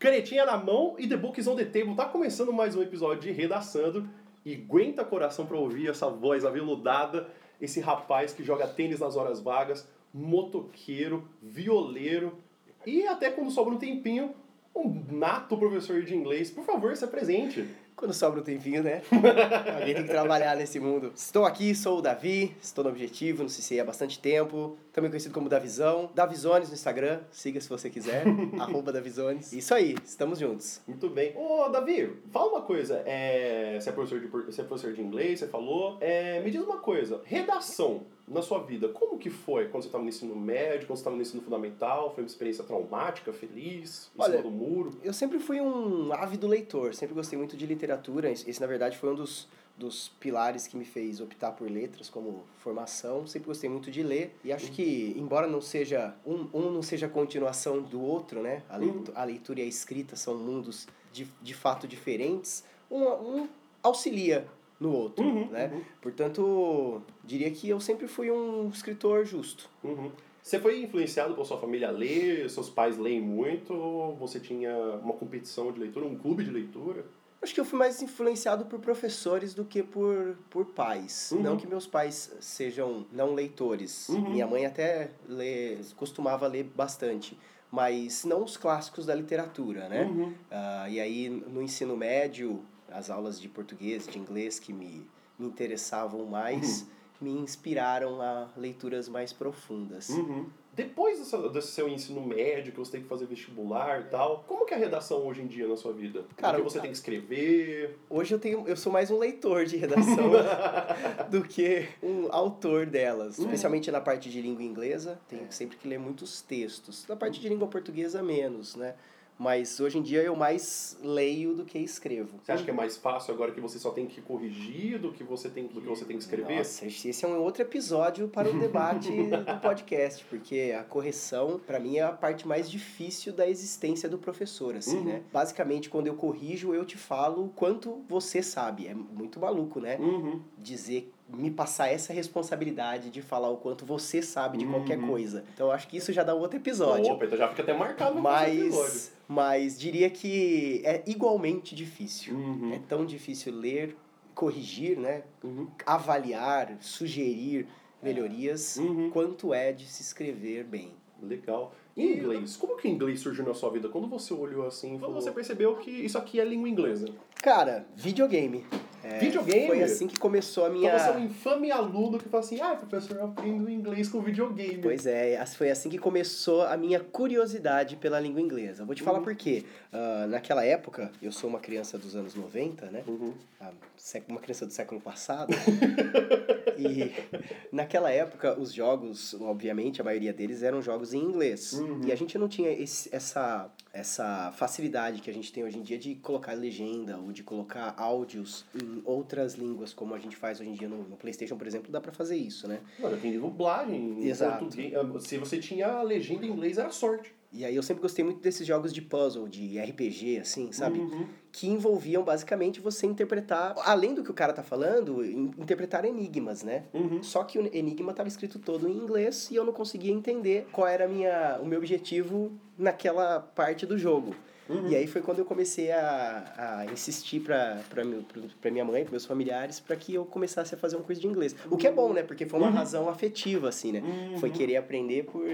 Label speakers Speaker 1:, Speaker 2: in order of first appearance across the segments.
Speaker 1: Canetinha na mão e The Books on the Table. Tá começando mais um episódio de Redaçando. E aguenta coração pra ouvir essa voz aveludada, esse rapaz que joga tênis nas horas vagas, motoqueiro, violeiro e até quando sobra um tempinho, um nato professor de inglês. Por favor, se apresente.
Speaker 2: Quando sobra um tempinho, né? Alguém tem que trabalhar nesse mundo. Estou aqui, sou o Davi, estou no Objetivo, no CCI há bastante tempo. Também conhecido como Davizão. Davizones no Instagram, siga se você quiser. arroba Davizones. Isso aí, estamos juntos.
Speaker 1: Muito bem. Ô, Davi, fala uma coisa. É, você, é professor de, você é professor de inglês, você falou. É, me diz uma coisa. Redação na sua vida, como que foi quando você estava no ensino médio, quando você estava no ensino fundamental? Foi uma experiência traumática, feliz, em
Speaker 2: Olha,
Speaker 1: cima do muro?
Speaker 2: Eu sempre fui um ávido leitor, sempre gostei muito de literatura. Esse, na verdade, foi um dos, dos pilares que me fez optar por letras como formação. Sempre gostei muito de ler e acho que, embora não seja um, um não seja a continuação do outro, né? A leitura, a leitura e a escrita são mundos de, de fato diferentes. Um, um auxilia no outro,
Speaker 1: Uhum,
Speaker 2: né?
Speaker 1: uhum.
Speaker 2: Portanto, diria que eu sempre fui um escritor justo.
Speaker 1: Uhum. Você foi influenciado por sua família a ler? Seus pais leem muito? Ou você tinha uma competição de leitura, um clube de leitura?
Speaker 2: Acho que eu fui mais influenciado por professores do que por, por pais.
Speaker 1: Uhum.
Speaker 2: Não que meus pais sejam não leitores.
Speaker 1: Uhum.
Speaker 2: Minha mãe até lê, costumava ler bastante. Mas não os clássicos da literatura, né?
Speaker 1: Uhum.
Speaker 2: Ah, e aí, no ensino médio, as aulas de português, de inglês que me, me interessavam mais, me inspiraram a leituras mais profundas.
Speaker 1: Uhum. Depois dessa- desse seu ensino médio, que você tem que fazer vestibular e tal, como que é a redação hoje em dia na sua vida?
Speaker 2: Cara,
Speaker 1: Porque você tem que escrever...
Speaker 2: Hoje eu tenho, eu sou mais um leitor de redação do que um autor delas,
Speaker 1: Uhum.
Speaker 2: especialmente na parte de língua inglesa, tenho sempre que ler muitos textos. Na parte de língua portuguesa menos, né? Mas hoje em dia eu mais leio do que escrevo.
Speaker 1: Você acha que é mais fácil agora que você só tem que corrigir do que você tem, do que você tem que escrever?
Speaker 2: Nossa, esse é um outro episódio para o debate do podcast, porque a correção, para mim, é a parte mais difícil da existência do professor, assim,
Speaker 1: Uhum.
Speaker 2: né? Basicamente, quando eu corrijo, eu te falo o quanto você sabe. É muito maluco, né?
Speaker 1: Uhum.
Speaker 2: dizer, me passar essa responsabilidade de falar o quanto você sabe de qualquer
Speaker 1: Uhum.
Speaker 2: coisa. Então eu acho que isso já dá um outro episódio.
Speaker 1: Opa, então já fica até marcado no próximo episódio.
Speaker 2: Mas, diria que é igualmente difícil.
Speaker 1: Uhum.
Speaker 2: É tão difícil ler, corrigir, né?
Speaker 1: Uhum.
Speaker 2: avaliar, sugerir melhorias,
Speaker 1: Uhum.
Speaker 2: quanto é de se escrever bem.
Speaker 1: Legal. E inglês? Como que o inglês surgiu na sua vida? Quando você olhou assim, quando você percebeu que isso aqui é língua inglesa?
Speaker 2: Cara, videogame. É,
Speaker 1: Videogame?
Speaker 2: Foi assim que começou a minha.
Speaker 1: Então você é um infame aluno que fala assim, ah, professor, eu aprendo inglês com videogame.
Speaker 2: Pois é, foi assim que começou a minha curiosidade pela língua inglesa. Vou te falar
Speaker 1: Uhum.
Speaker 2: por quê. Ah, naquela época, eu sou uma criança dos anos 90, né?
Speaker 1: Uhum.
Speaker 2: Ah, uma criança do século passado. e naquela época, os jogos, obviamente, a maioria deles eram jogos em inglês.
Speaker 1: Uhum.
Speaker 2: E a gente não tinha esse- essa, essa facilidade que a gente tem hoje em dia de colocar legenda ou de colocar áudios em outras línguas, como a gente faz hoje em dia no, no PlayStation, por exemplo, dá pra fazer isso, né?
Speaker 1: Mano, tem dublagem em
Speaker 2: Exato.
Speaker 1: português. Ah, Se você tinha a legenda em inglês, era sorte.
Speaker 2: E aí eu sempre gostei muito desses jogos de puzzle, de RPG, assim, sabe?
Speaker 1: Uhum.
Speaker 2: Que envolviam basicamente você interpretar, além do que o cara tá falando, in- interpretar enigmas, né?
Speaker 1: Uhum.
Speaker 2: Só que o enigma estava escrito todo em inglês e eu não conseguia entender qual era minha, o meu objetivo naquela parte do jogo.
Speaker 1: Uhum.
Speaker 2: E aí foi quando eu comecei a, a insistir pra minha mãe, pros meus familiares, para que eu começasse a fazer um curso de inglês. O que é bom, né? Porque foi uma
Speaker 1: Uhum.
Speaker 2: razão afetiva, assim, né?
Speaker 1: Uhum.
Speaker 2: Foi querer aprender por,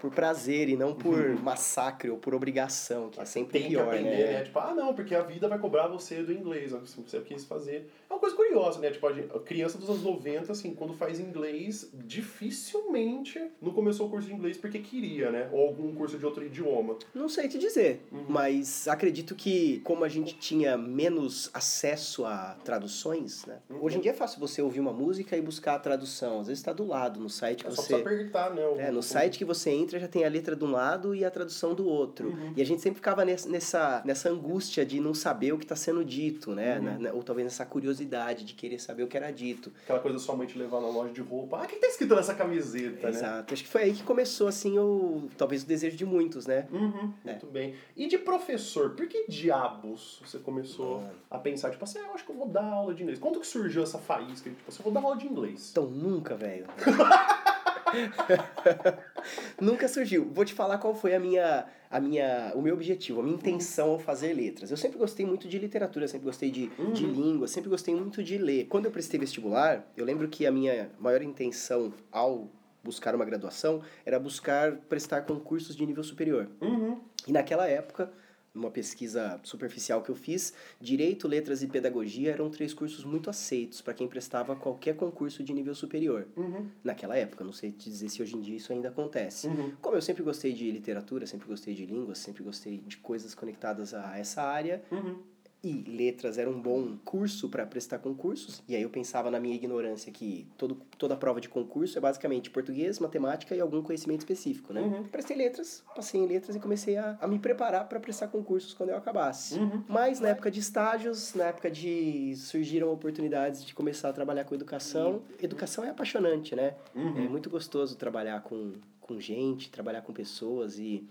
Speaker 2: por prazer e não por massacre ou por obrigação, que é sempre
Speaker 1: tem
Speaker 2: pior,
Speaker 1: que aprender, né?
Speaker 2: né?
Speaker 1: Tipo, ah, não, porque a vida vai cobrar você do inglês, se você quis fazer. É uma coisa curiosa, né? Tipo, a criança dos anos 90, assim, quando faz inglês, dificilmente não começou o curso de inglês porque queria, né? Ou algum curso de outro idioma.
Speaker 2: Não sei te dizer,
Speaker 1: Uhum.
Speaker 2: mas acredito que como a gente tinha menos acesso a traduções, né?
Speaker 1: Uhum.
Speaker 2: Hoje em dia é fácil você ouvir uma música e buscar a tradução. Às vezes está do lado, no site que
Speaker 1: É só
Speaker 2: você...
Speaker 1: precisa apertar, né? o-
Speaker 2: É, no site que você entra já tem a letra de um lado e a tradução do outro.
Speaker 1: Uhum.
Speaker 2: E a gente sempre ficava nessa, nessa, angústia de não saber o que está sendo dito, né?
Speaker 1: Uhum.
Speaker 2: Ou talvez nessa curiosidade de querer saber o que era dito.
Speaker 1: Aquela coisa da sua mãe te levar na loja de roupa. Ah, o que tá escrito nessa camiseta, né?
Speaker 2: Exato. Acho que foi aí que começou, assim, o, talvez o desejo de muitos, né?
Speaker 1: Uhum,
Speaker 2: É.
Speaker 1: muito bem. E de professor, por que diabos você começou
Speaker 2: Mano.
Speaker 1: a pensar, tipo assim, ah, eu acho que eu vou dar aula de inglês? Quando que surgiu essa faísca? Tipo assim, eu vou dar aula de inglês.
Speaker 2: Então, nunca, velho. Nunca surgiu. Vou te falar qual foi a minha, a minha, o meu objetivo, a minha intenção ao fazer letras. Eu sempre gostei muito de literatura, sempre gostei de,
Speaker 1: Uhum.
Speaker 2: de língua, sempre gostei muito de ler. Quando eu prestei vestibular, eu lembro que a minha maior intenção ao buscar uma graduação era buscar prestar concursos de nível superior.
Speaker 1: Uhum.
Speaker 2: E naquela época, numa pesquisa superficial que eu fiz, Direito, Letras e Pedagogia eram três cursos muito aceitos para quem prestava qualquer concurso de nível superior.
Speaker 1: Uhum.
Speaker 2: Naquela época, não sei te dizer se hoje em dia isso ainda acontece.
Speaker 1: Uhum.
Speaker 2: Como eu sempre gostei de literatura, sempre gostei de línguas, sempre gostei de coisas conectadas a essa área,
Speaker 1: Uhum.
Speaker 2: E letras era um bom curso para prestar concursos, e aí eu pensava na minha ignorância que todo, toda prova de concurso é basicamente português, matemática e algum conhecimento específico, né?
Speaker 1: Uhum.
Speaker 2: Prestei letras, passei em letras e comecei a, a me preparar para prestar concursos quando eu acabasse.
Speaker 1: Uhum.
Speaker 2: Mas na época de estágios, na época de surgiram oportunidades de começar a trabalhar com educação. Educação é apaixonante, né?
Speaker 1: Uhum.
Speaker 2: É muito gostoso trabalhar com, com gente, trabalhar com pessoas e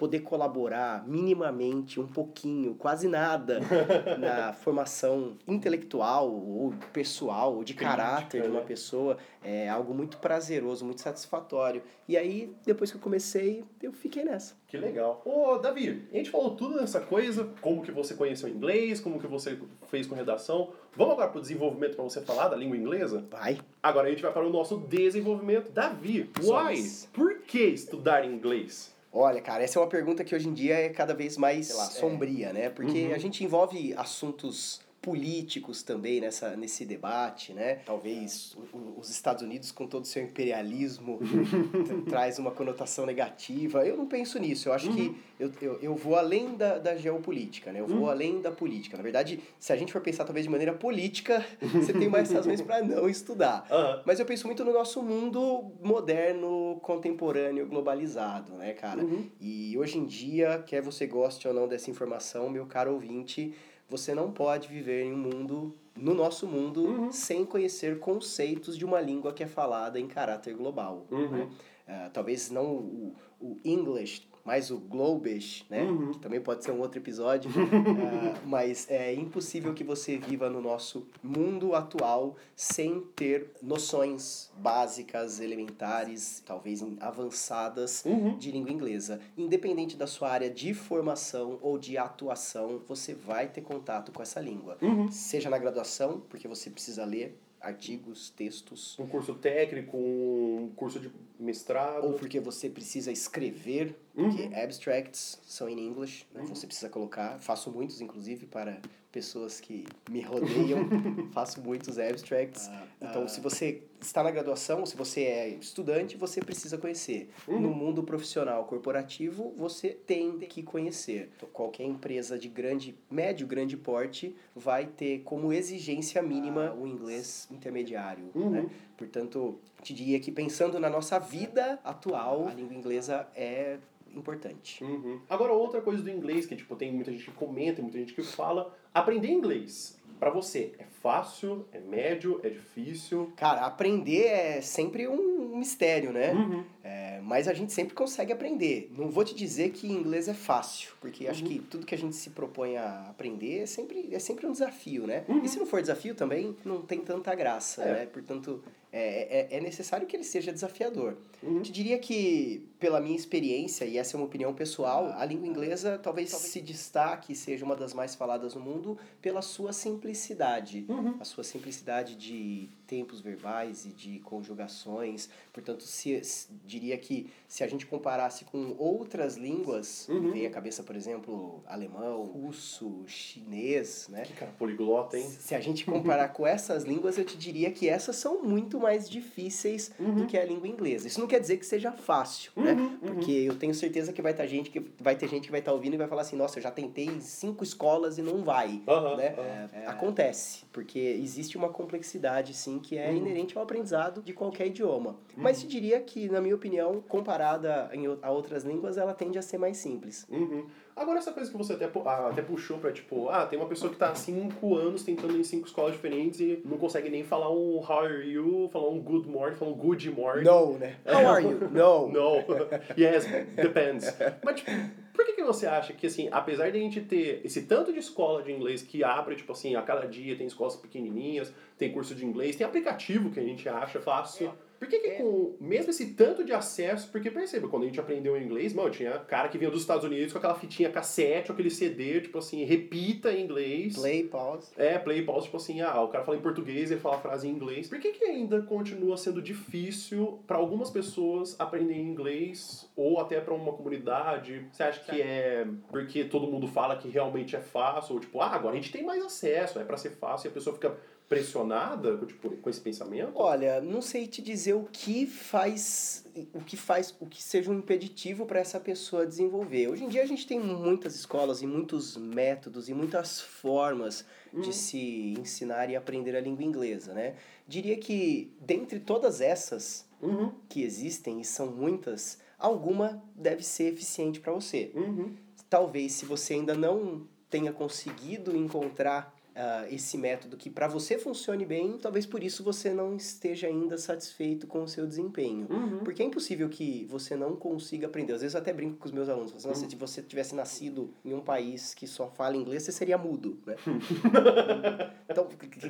Speaker 2: poder colaborar minimamente, um pouquinho, quase nada, na formação intelectual ou pessoal, ou de caráter de uma
Speaker 1: né?
Speaker 2: pessoa, é algo muito prazeroso, muito satisfatório. E aí, depois que eu comecei, eu fiquei nessa.
Speaker 1: Que legal. Ô, Davi, a gente falou tudo dessa coisa, como que você conheceu inglês, como que você fez com redação. Vamos agora pro desenvolvimento para você falar da língua inglesa?
Speaker 2: Vai!
Speaker 1: Agora a gente vai para o nosso desenvolvimento. Davi, why? Por que estudar inglês?
Speaker 2: Olha, cara, essa é uma pergunta que hoje em dia é cada vez mais lá, sombria, né? Porque
Speaker 1: Uhum.
Speaker 2: a gente envolve assuntos políticos também nessa, nesse debate, né? Talvez os Estados Unidos, com todo o seu imperialismo, tra- traz uma conotação negativa. Eu não penso nisso. Eu acho que eu, eu, eu vou além da, da geopolítica, né? Eu vou além da política. Na verdade, se a gente for pensar talvez de maneira política, você tem mais razões para não estudar.
Speaker 1: Aham.
Speaker 2: Mas eu penso muito no nosso mundo moderno, contemporâneo, globalizado, né, cara?
Speaker 1: Uhum.
Speaker 2: E hoje em dia, quer você goste ou não dessa informação, meu caro ouvinte, você não pode viver em um mundo, no nosso mundo,
Speaker 1: Uhum.
Speaker 2: sem conhecer conceitos de uma língua que é falada em caráter global.
Speaker 1: Uhum.
Speaker 2: né? Ah, talvez não o, o English, mas o Globish, né?
Speaker 1: Uhum.
Speaker 2: Que também pode ser um outro episódio. Ah, mas é impossível que você viva no nosso mundo atual sem ter noções básicas, elementares, talvez avançadas
Speaker 1: Uhum.
Speaker 2: de língua inglesa. Independente da sua área de formação ou de atuação, você vai ter contato com essa língua.
Speaker 1: Uhum.
Speaker 2: Seja na graduação, porque você precisa ler artigos, textos,
Speaker 1: Um curso técnico, um curso de mestrado.
Speaker 2: ou porque você precisa escrever, porque abstracts são em inglês, né? você precisa colocar. Faço muitos, inclusive, para pessoas que me rodeiam, faço muitos abstracts. então, se você está na graduação, se você é estudante, você precisa conhecer. No mundo profissional corporativo, você tem que conhecer. Então, qualquer empresa de grande, médio, grande porte vai ter como exigência mínima o inglês intermediário,
Speaker 1: Uhum.
Speaker 2: né? Portanto, te diria que pensando na nossa vida atual, a língua inglesa é importante.
Speaker 1: Uhum. Agora, outra coisa do inglês, que tipo, tem muita gente que comenta, muita gente que fala. Aprender inglês, pra você, é fácil, é médio, é difícil?
Speaker 2: Cara, aprender é sempre um mistério, né?
Speaker 1: Uhum.
Speaker 2: É, mas a gente sempre consegue aprender. Não vou te dizer que inglês é fácil, porque acho
Speaker 1: Uhum.
Speaker 2: que tudo que a gente se propõe a aprender é sempre, é sempre um desafio, né?
Speaker 1: Uhum.
Speaker 2: E se não for desafio também, não tem tanta graça,
Speaker 1: É.
Speaker 2: né? Portanto, é, é, é necessário que ele seja desafiador.
Speaker 1: Uhum.
Speaker 2: Eu te diria que, pela minha experiência, e essa é uma opinião pessoal, a língua inglesa talvez, se destaque, seja uma das mais faladas no mundo, pela sua simplicidade.
Speaker 1: Uhum.
Speaker 2: A sua simplicidade de tempos verbais e de conjugações. Portanto, se, se- diria que se a gente comparasse com outras línguas,
Speaker 1: Uhum.
Speaker 2: vem à cabeça, por exemplo, alemão, russo, chinês, né?
Speaker 1: Que cara poliglota, hein?
Speaker 2: Se a gente comparar com essas línguas, eu te diria que essas são muito mais difíceis do que a língua inglesa. Isso não quer dizer que seja fácil, né?
Speaker 1: Uhum, uhum.
Speaker 2: Porque eu tenho certeza que vai estar gente que vai ter gente que vai estar ouvindo e vai falar assim: "Nossa, eu já tentei cinco escolas e não vai".
Speaker 1: Aham,
Speaker 2: né?
Speaker 1: aham.
Speaker 2: É, acontece, porque existe uma complexidade sim que é
Speaker 1: Uhum.
Speaker 2: inerente ao aprendizado de qualquer idioma. Mas te diria que, na minha opinião, comparada a outras línguas, ela tende a ser mais simples.
Speaker 1: Uhum. Agora, essa coisa que você até, ah, até puxou pra, tipo, ah, tem uma pessoa que tá há cinco anos tentando em cinco escolas diferentes e não consegue nem falar um how are you, falar um good morning, falar um good morning.
Speaker 2: No, né? How are you? No.
Speaker 1: No. yes, depends. Mas, tipo, por que, que você acha que, assim, apesar de a gente ter esse tanto de escola de inglês que abre, tipo assim, a cada dia tem escolas pequenininhas, tem curso de inglês, tem aplicativo que a gente acha fácil, Por que, que
Speaker 2: É.
Speaker 1: com mesmo esse tanto de acesso, porque perceba, quando a gente aprendeu inglês, mano, tinha cara que vinha dos Estados Unidos com aquela fitinha cassete, ou aquele CD, tipo assim, repita em inglês.
Speaker 2: Play, pause.
Speaker 1: É, play pause, tipo assim, ah, o cara fala em português, ele fala a frase em inglês. Por que, que ainda continua sendo difícil para algumas pessoas aprenderem inglês ou até para uma comunidade? Você acha que é porque todo mundo fala que realmente é fácil ou tipo, ah, agora a gente tem mais acesso, é para ser fácil e a pessoa fica pressionada tipo, com esse pensamento?
Speaker 2: Olha, não sei te dizer o que faz o que faz o que seja um impeditivo para essa pessoa desenvolver. Hoje em dia a gente tem muitas escolas e muitos métodos e muitas formas
Speaker 1: Uhum.
Speaker 2: de se ensinar e aprender a língua inglesa, né? Diria que dentre todas essas
Speaker 1: Uhum,
Speaker 2: que existem e são muitas, alguma deve ser eficiente para você.
Speaker 1: uhum.
Speaker 2: Talvez se você ainda não tenha conseguido encontrar ah, esse método que para você funcione bem, talvez por isso você não esteja ainda satisfeito com o seu desempenho.
Speaker 1: Uhum.
Speaker 2: Porque é impossível que você não consiga aprender. Às vezes eu até brinco com os meus alunos. Assim,
Speaker 1: Uhum.
Speaker 2: se você tivesse nascido em um país que só fala inglês, você seria mudo, né? então,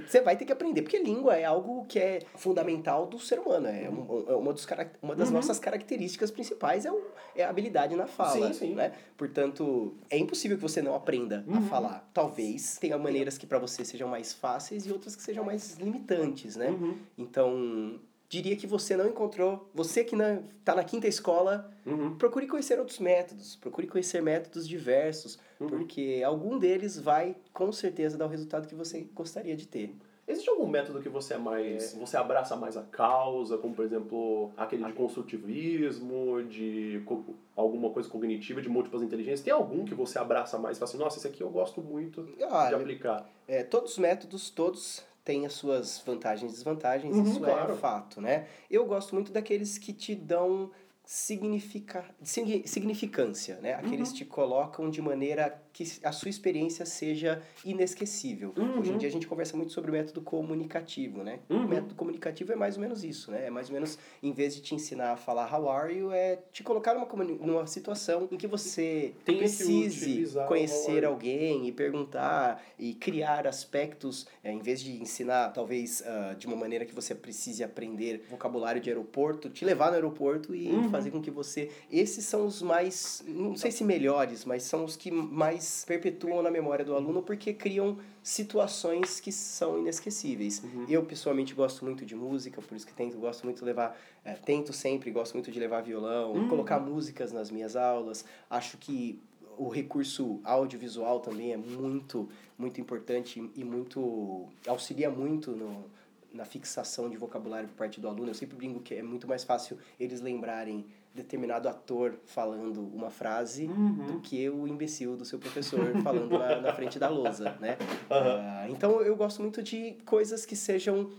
Speaker 2: você vai ter que aprender. Porque língua é algo que é fundamental do ser humano. É, um- é uma, dos, uma das
Speaker 1: Uhum.
Speaker 2: nossas características principais é, o, é a habilidade na fala.
Speaker 1: Sim, sim.
Speaker 2: Né? Portanto, é impossível que você não aprenda a
Speaker 1: Uhum.
Speaker 2: falar. Talvez tenha maneiras que para você sejam mais fáceis e outras que sejam mais limitantes, né?
Speaker 1: Uhum.
Speaker 2: Então, diria que você não encontrou, você que na, tá na quinta escola,
Speaker 1: Uhum.
Speaker 2: procure conhecer outros métodos, procure conhecer métodos diversos,
Speaker 1: Uhum.
Speaker 2: porque algum deles vai com certeza dar o resultado que você gostaria de ter.
Speaker 1: Existe algum método que você é mais. Você abraça mais a causa, como por exemplo aquele de construtivismo, de co- alguma coisa cognitiva, de múltiplas inteligências? Tem algum que você abraça mais e fala assim, nossa, esse aqui eu gosto muito de
Speaker 2: Olha,
Speaker 1: aplicar?
Speaker 2: é, todos os métodos, todos têm as suas vantagens e desvantagens,
Speaker 1: Uhum,
Speaker 2: isso
Speaker 1: claro.
Speaker 2: é fato, né? Eu gosto muito daqueles que te dão significa, signi- significância, né? Aqueles
Speaker 1: Uhum.
Speaker 2: que te colocam de maneira que a sua experiência seja inesquecível.
Speaker 1: Uhum.
Speaker 2: Hoje em dia a gente conversa muito sobre o método comunicativo, né?
Speaker 1: Uhum.
Speaker 2: O método comunicativo é mais ou menos isso, né? É mais ou menos, em vez de te ensinar a falar how are you, é te colocar numa, numa situação em que você
Speaker 1: Tem que
Speaker 2: precise
Speaker 1: how
Speaker 2: conhecer alguém e perguntar e criar aspectos, é, em vez de ensinar, talvez, ah, de uma maneira que você precise aprender vocabulário de aeroporto, te levar no aeroporto e
Speaker 1: Uhum.
Speaker 2: fazer com que você... Esses são os mais, não sei se melhores, mas são os que mais perpetuam na memória do aluno porque criam situações que são inesquecíveis.
Speaker 1: Uhum.
Speaker 2: Eu, pessoalmente, gosto muito de música, por isso que tento, gosto muito de levar... é, tento sempre, gosto muito de levar violão,
Speaker 1: Uhum.
Speaker 2: colocar músicas nas minhas aulas. Acho que o recurso audiovisual também é muito, muito importante e muito auxilia muito no, na fixação de vocabulário por parte do aluno. Eu sempre brinco que é muito mais fácil eles lembrarem determinado ator falando uma frase
Speaker 1: Uhum.
Speaker 2: do que o imbecil do seu professor falando na, na frente da lousa, né?
Speaker 1: Aham.
Speaker 2: Ah, então eu gosto muito de coisas que sejam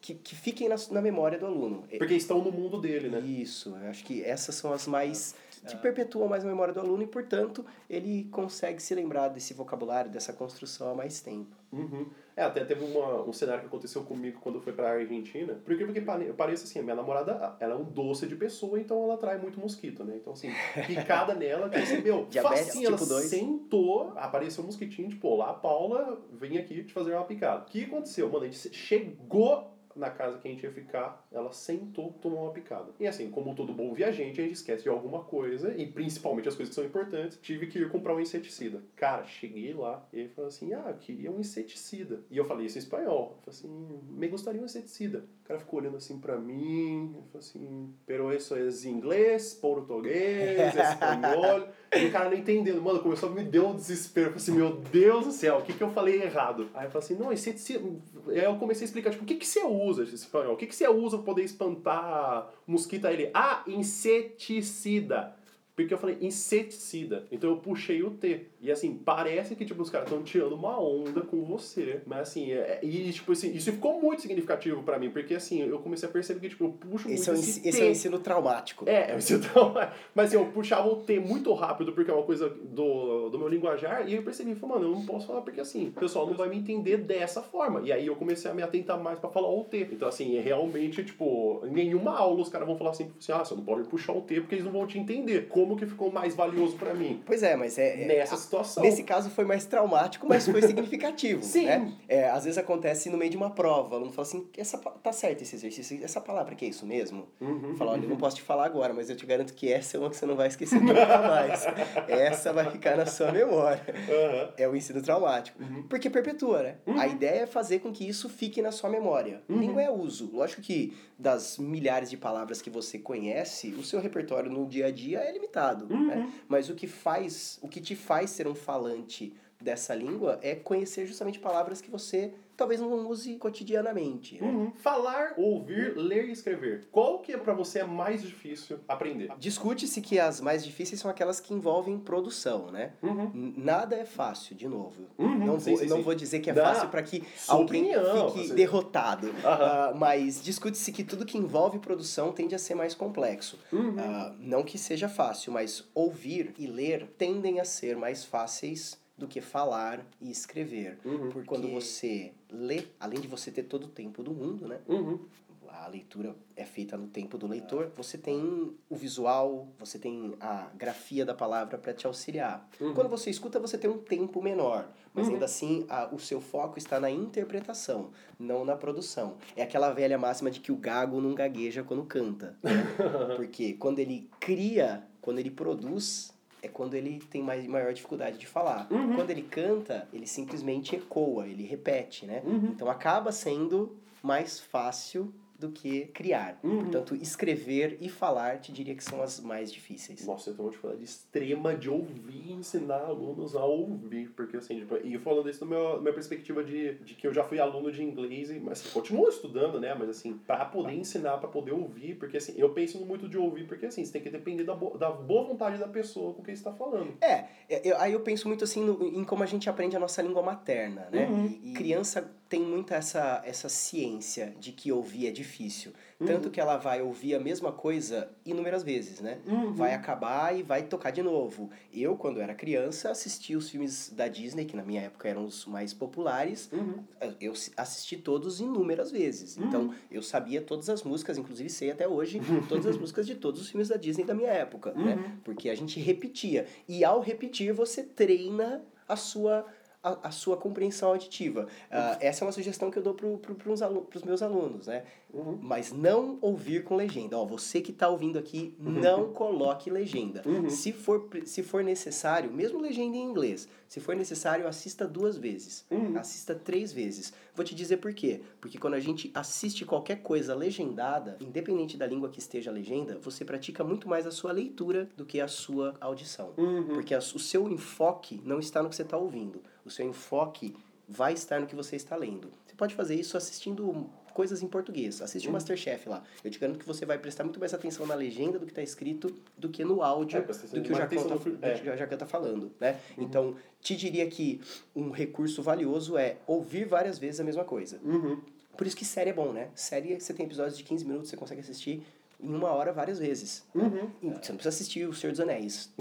Speaker 2: que, que fiquem na, na memória do aluno.
Speaker 1: Porque estão no mundo dele, né?
Speaker 2: Isso, eu acho que essas são as mais que
Speaker 1: Ah.
Speaker 2: perpetuam mais a memória do aluno e, portanto, ele consegue se lembrar desse vocabulário, dessa construção há mais tempo.
Speaker 1: Uhum. É, até teve uma, um cenário que aconteceu comigo quando eu fui pra Argentina. Porque, porque pare- parece assim, a minha namorada, ela é um doce de pessoa, então ela atrai muito mosquito, né? Então, assim, picada nela, que assim, meu,
Speaker 2: Diabetes
Speaker 1: facinho, ela
Speaker 2: tipo dois.
Speaker 1: sentou, apareceu um mosquitinho, tipo, olá, Paula, vem aqui te fazer uma picada. O que aconteceu? Mano, a gente chegou na casa que a gente ia ficar, ela sentou, tomou uma picada. E assim, como todo bom viajante, a gente esquece de alguma coisa, e principalmente as coisas que são importantes, tive que ir comprar um inseticida. Cara, cheguei lá, e ele falou assim, ah, eu queria um inseticida. E eu falei isso em espanhol. Eu falei assim, me gostaria um inseticida. O cara ficou olhando assim pra mim, ele falou assim, pero isso é inglês, português, espanhol. e o cara não entendendo. Mano, começou a me deu um desespero. Eu falei assim, meu Deus do céu, o que que eu falei errado? Aí eu falei assim, não, inseticida... Aí eu comecei a explicar, tipo, o que que você usa esse espanhol? O que que você usa pra poder espantar mosquito? Aí ele, ah, inseticida. Porque eu falei inseticida. Então eu puxei o T. E assim, parece que tipo, os caras estão tirando uma onda com você. Mas assim, é, e tipo assim, isso ficou muito significativo pra mim. Porque assim, eu comecei a perceber que tipo, eu puxo
Speaker 2: Esse é,
Speaker 1: muito
Speaker 2: o,
Speaker 1: esse
Speaker 2: esse é o ensino traumático.
Speaker 1: É, mas então, mas assim, eu puxava o T muito rápido porque é uma coisa do, do meu linguajar e eu percebi, falei, mano, eu não posso falar porque assim, o pessoal não vai me entender dessa forma. E aí eu comecei a me atentar mais pra falar o T. Então assim, é realmente, tipo, em nenhuma aula os caras vão falar assim, assim, ah, você não pode puxar o T porque eles não vão te entender. Como como que ficou mais valioso para mim?
Speaker 2: Pois é, mas é... é
Speaker 1: Nessa situação.
Speaker 2: Nesse caso foi mais traumático, mas foi significativo.
Speaker 1: Sim.
Speaker 2: Né? É, às vezes acontece no meio de uma prova, o aluno fala assim, essa, tá certo esse exercício, essa palavra que é isso mesmo?
Speaker 1: Uhum.
Speaker 2: Fala, olha, eu não posso te falar agora, mas eu te garanto que essa é uma que você não vai esquecer nunca mais. essa vai ficar na sua memória.
Speaker 1: Aham.
Speaker 2: É o ensino traumático.
Speaker 1: Uhum.
Speaker 2: Porque perpetua, né? A ideia é fazer com que isso fique na sua memória.
Speaker 1: Uhum.
Speaker 2: Língua é uso. Lógico que das milhares de palavras que você conhece, o seu repertório no dia a dia é limitado.
Speaker 1: Uhum.
Speaker 2: Né? Mas o que faz, o que te faz ser um falante dessa língua é conhecer justamente palavras que você talvez não use cotidianamente. né?
Speaker 1: Uhum. Falar, ouvir, ler e escrever. Qual que é para você é mais difícil aprender?
Speaker 2: Discute-se que as mais difíceis são aquelas que envolvem produção, né?
Speaker 1: Uhum.
Speaker 2: Nada é fácil, de novo.
Speaker 1: Uhum,
Speaker 2: Não,
Speaker 1: sim,
Speaker 2: vou,
Speaker 1: sim,
Speaker 2: não
Speaker 1: sim.
Speaker 2: vou dizer que é
Speaker 1: Dá.
Speaker 2: fácil para que alguém
Speaker 1: opinião,
Speaker 2: fique
Speaker 1: você-
Speaker 2: derrotado. Ah, mas discute-se que tudo que envolve produção tende a ser mais complexo.
Speaker 1: Uhum.
Speaker 2: Ah, não que seja fácil, mas ouvir e ler tendem a ser mais fáceis do que falar e escrever.
Speaker 1: Uhum.
Speaker 2: Porque quando você lê, além de você ter todo o tempo do mundo, né?
Speaker 1: Uhum.
Speaker 2: a leitura é feita no tempo do leitor, você tem o visual, você tem a grafia da palavra para te auxiliar.
Speaker 1: Uhum.
Speaker 2: Quando você escuta, você tem um tempo menor, mas
Speaker 1: Uhum.
Speaker 2: ainda assim a, o seu foco está na interpretação, não na produção. É aquela velha máxima de que o gago não gagueja quando canta. né? Porque quando ele cria, quando ele produz, é quando ele tem mais, maior dificuldade de falar.
Speaker 1: Uhum.
Speaker 2: Quando ele canta, ele simplesmente ecoa, ele repete, né?
Speaker 1: Uhum.
Speaker 2: Então acaba sendo mais fácil do que criar.
Speaker 1: Uhum.
Speaker 2: Portanto, escrever e falar, te diria que são as mais difíceis.
Speaker 1: Nossa, eu tenho uma dificuldade extrema de ouvir e ensinar alunos a ouvir. Porque, assim, tipo, e falando isso da minha, perspectiva de, de que eu já fui aluno de inglês, e- mas assim, continuo estudando, né? Mas, assim, pra poder ensinar, pra poder ouvir, porque, assim, eu penso muito de ouvir, porque, assim, você tem que depender da, bo- da boa vontade da pessoa com quem você tá falando.
Speaker 2: É, é, eu- aí eu penso muito assim no- em como a gente aprende a nossa língua materna, né?
Speaker 1: Uhum.
Speaker 2: E criança tem muito essa, essa ciência de que ouvir é difícil.
Speaker 1: Uhum.
Speaker 2: Tanto que ela vai ouvir a mesma coisa inúmeras vezes, né?
Speaker 1: Uhum.
Speaker 2: Vai acabar e vai tocar de novo. Eu, quando era criança, assistia os filmes da Disney, que na minha época eram os mais populares,
Speaker 1: Uhum.
Speaker 2: eu si- assisti todos inúmeras vezes. Então, eu sabia todas as músicas, inclusive sei até hoje todas as músicas de todos os filmes da Disney da minha época, né? Porque a gente repetia. E ao repetir, você treina a sua a, a sua compreensão auditiva. Ah, essa é uma sugestão que eu dou para pro, pros meus alunos, né?
Speaker 1: Uhum.
Speaker 2: Mas não ouvir com legenda. Ó, você que está ouvindo aqui, não coloque legenda.
Speaker 1: Uhum.
Speaker 2: Se, for, se for necessário, mesmo legenda em inglês, se for necessário, assista duas vezes.
Speaker 1: Uhum.
Speaker 2: Assista três vezes. Vou te dizer por quê. Porque quando a gente assiste qualquer coisa legendada, independente da língua que esteja a legenda, você pratica muito mais a sua leitura do que a sua audição.
Speaker 1: Uhum.
Speaker 2: Porque as- o seu enfoque não está no que você está ouvindo. O seu enfoque vai estar no que você está lendo. Você pode fazer isso assistindo coisas em português. Assiste o Masterchef lá. Eu te garanto que você vai prestar muito mais atenção na legenda do que está escrito do que no áudio
Speaker 1: É,
Speaker 2: do que o
Speaker 1: mais
Speaker 2: Jacão
Speaker 1: atenção
Speaker 2: tá,
Speaker 1: no- é.
Speaker 2: tá falando, né? Então, te diria que um recurso valioso é ouvir várias vezes a mesma coisa.
Speaker 1: Uhum.
Speaker 2: Por isso que série é bom, né? Série, você tem episódios de 15 minutos, você consegue assistir em uma hora várias vezes.
Speaker 1: Uhum.
Speaker 2: E Você não precisa assistir O Senhor dos Anéis.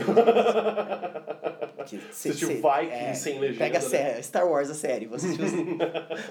Speaker 1: Assistiu Vikings
Speaker 2: é,
Speaker 1: sem legenda,
Speaker 2: Pega a
Speaker 1: né?
Speaker 2: série, Star Wars, a série. Assistir os,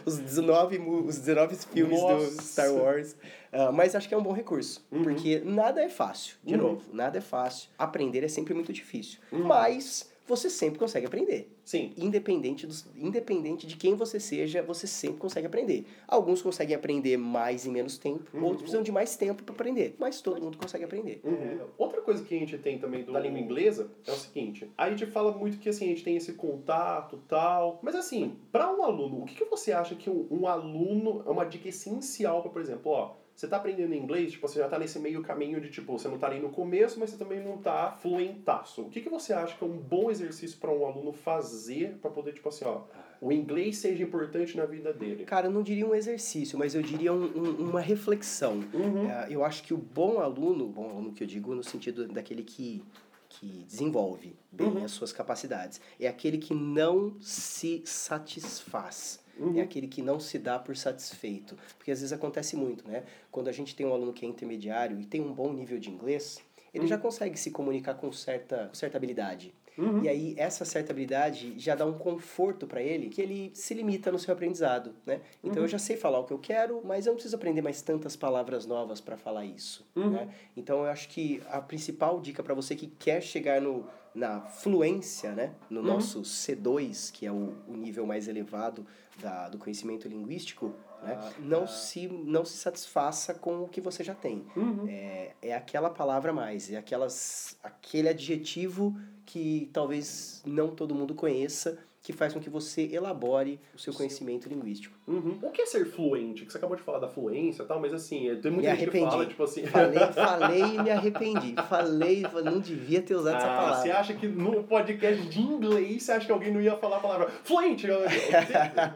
Speaker 2: os, 19, mu- os 19 filmes
Speaker 1: Nossa.
Speaker 2: do Star Wars. Ah, mas acho que é um bom recurso.
Speaker 1: Uhum.
Speaker 2: Porque nada é fácil. De
Speaker 1: Uhum.
Speaker 2: novo, nada é fácil. Aprender é sempre muito difícil.
Speaker 1: Uhum.
Speaker 2: Mas você sempre consegue aprender.
Speaker 1: Sim.
Speaker 2: Independente, dos, independente de quem você seja, você sempre consegue aprender. Alguns conseguem aprender mais em menos tempo,
Speaker 1: Uhum.
Speaker 2: outros precisam de mais tempo para aprender. Mas todo mundo consegue aprender.
Speaker 1: Uhum. Outra coisa que a gente tem também do- da língua inglesa é o seguinte: a gente fala muito que assim, a gente tem esse contato tal. Mas assim, para um aluno, o que, que você acha que um, um aluno é uma dica essencial para, por exemplo, ó. Você tá aprendendo inglês, tipo, você já tá nesse meio caminho de, tipo, você não tá ali no começo, mas você também não tá fluentaço. O que, que você acha que é um bom exercício para um aluno fazer para poder, tipo assim, ó, o inglês seja importante na vida dele?
Speaker 2: Cara, eu não diria um exercício, mas eu diria um- um- uma reflexão.
Speaker 1: Uhum.
Speaker 2: É, eu acho que o bom aluno, bom aluno que eu digo no sentido daquele que, que desenvolve bem
Speaker 1: Uhum.
Speaker 2: as suas capacidades, é aquele que não se satisfaz.
Speaker 1: Uhum.
Speaker 2: É aquele que não se dá por satisfeito. Porque às vezes acontece muito, né? Quando a gente tem um aluno que é intermediário e tem um bom nível de inglês, ele
Speaker 1: Uhum.
Speaker 2: já consegue se comunicar com certa, com certa habilidade. Uhum. E aí essa certa habilidade já dá um conforto para ele que ele se limita no seu aprendizado, né? Então uhum. eu já sei falar o que eu quero, mas eu não preciso aprender mais tantas palavras novas para falar isso, uhum. né? Então eu acho que a principal dica para você que quer chegar no na fluência, né? No uhum. nosso C2, que é o, o nível mais elevado da, do conhecimento linguístico, né? Ah, não, ah. se, não se satisfaça com o que você já tem. Uhum. É, é aquela palavra mais, é aquelas, aquele adjetivo que talvez não todo mundo conheça, que faz com que você elabore o seu conhecimento linguístico.
Speaker 1: Uhum. O que é ser fluente? Que você acabou de falar da fluência e tal, mas assim, tem muita
Speaker 2: me
Speaker 1: gente arrependi. que fala, tipo assim...
Speaker 2: Falei, falei e me arrependi. Falei, não devia ter usado ah, essa palavra.
Speaker 1: Você acha que no podcast de inglês, você acha que alguém não ia falar a palavra fluente? Eu, eu, eu,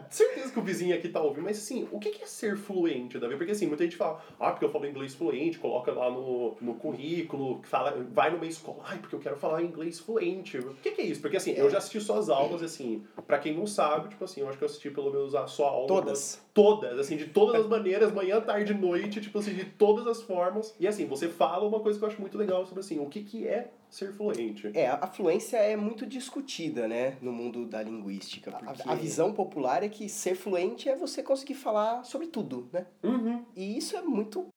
Speaker 1: certeza que o vizinho aqui tá ouvindo, mas assim, o que é ser fluente, Davi? Porque assim, muita gente fala, ah, porque eu falo inglês fluente, coloca lá no, no currículo, fala, vai numa escola, ai, porque eu quero falar inglês fluente. O que é isso? Porque assim, eu já assisti suas aulas, assim, Pra quem não sabe, tipo assim, eu acho que eu assisti pelo menos a sua aula.
Speaker 2: Todas.
Speaker 1: Todas, assim, de todas as maneiras, manhã, tarde, noite, tipo assim, de todas as formas. E assim, você fala uma coisa que eu acho muito legal sobre assim, o que, que é ser fluente.
Speaker 2: É, a fluência é muito discutida, né, no mundo da linguística. Porque... A, a visão popular é que ser fluente é você conseguir falar sobre tudo, né?
Speaker 1: Uhum.
Speaker 2: E isso é muito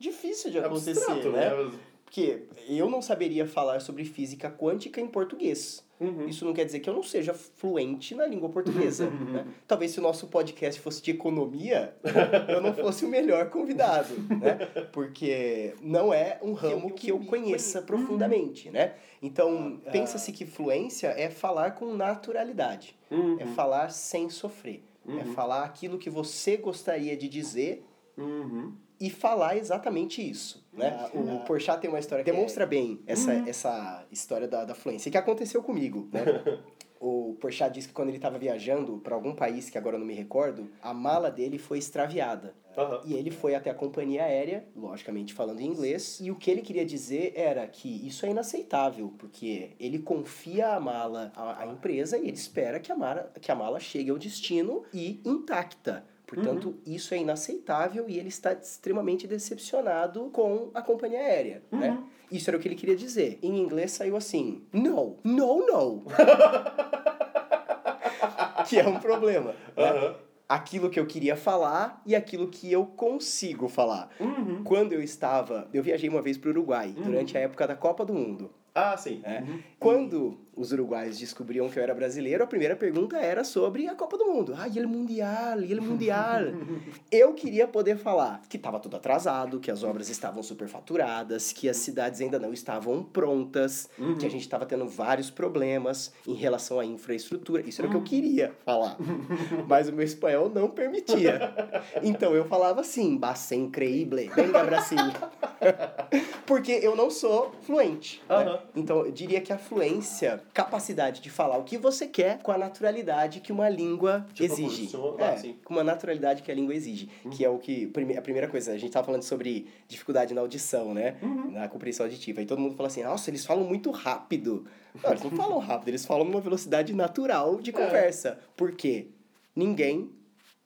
Speaker 2: difícil de é acontecer, abstrato, né? né? Porque eu não saberia falar sobre física quântica em português. Uhum. Isso não quer dizer que eu não seja fluente na língua portuguesa. Uhum. Né? Talvez se o nosso podcast fosse de economia, eu não fosse o melhor convidado, né? Porque não é um ramo que eu conheça profundamente, né? Então, ah, pensa-se que fluência é falar com naturalidade, uhum. é falar sem sofrer, é uhum. falar aquilo que você gostaria de dizer
Speaker 1: uhum
Speaker 2: e falar exatamente isso. Né? Ah, o Porchat tem uma história que demonstra é... bem essa, uhum. essa história da, da fluência, que aconteceu comigo. Né? o Porchat disse que quando ele estava viajando para algum país que agora eu não me recordo, a mala dele foi extraviada. Uhum. E ele foi até a companhia aérea, logicamente falando em inglês, e o que ele queria dizer era que isso é inaceitável, porque ele confia a mala à, à empresa e ele espera que a, mala, que a mala chegue ao destino e intacta. Portanto, uhum. isso é inaceitável e ele está extremamente decepcionado com a companhia aérea, uhum. né? Isso era o que ele queria dizer. Em inglês saiu assim: no, no, no. que é um problema. Né? Uhum. Aquilo que eu queria falar e aquilo que eu consigo falar.
Speaker 1: Uhum.
Speaker 2: Quando eu estava. Eu viajei uma vez para o Uruguai, uhum. durante a época da Copa do Mundo.
Speaker 1: Ah, sim.
Speaker 2: É. Uhum. Quando os uruguaios descobriam que eu era brasileiro, a primeira pergunta era sobre a Copa do Mundo. Ah, e ele mundial, e ele mundial. eu queria poder falar que estava tudo atrasado, que as obras estavam superfaturadas, que as cidades ainda não estavam prontas, uhum. que a gente estava tendo vários problemas em relação à infraestrutura. Isso era o que eu queria falar. Mas o meu espanhol não permitia. Então eu falava assim, basta increíble, venga Brasil. Porque eu não sou fluente. Uhum. Né? Então eu diria que a fluência capacidade de falar o que você quer com a naturalidade que uma língua tipo, exige. É, assim. com uma naturalidade que a língua exige. Uhum. Que é o que. A primeira coisa, a gente tava falando sobre dificuldade na audição, né?
Speaker 1: Uhum.
Speaker 2: Na compreensão auditiva. E todo mundo fala assim, nossa, eles falam muito rápido. Não, eles não falam rápido, eles falam numa velocidade natural de é. conversa. É. Por quê? Ninguém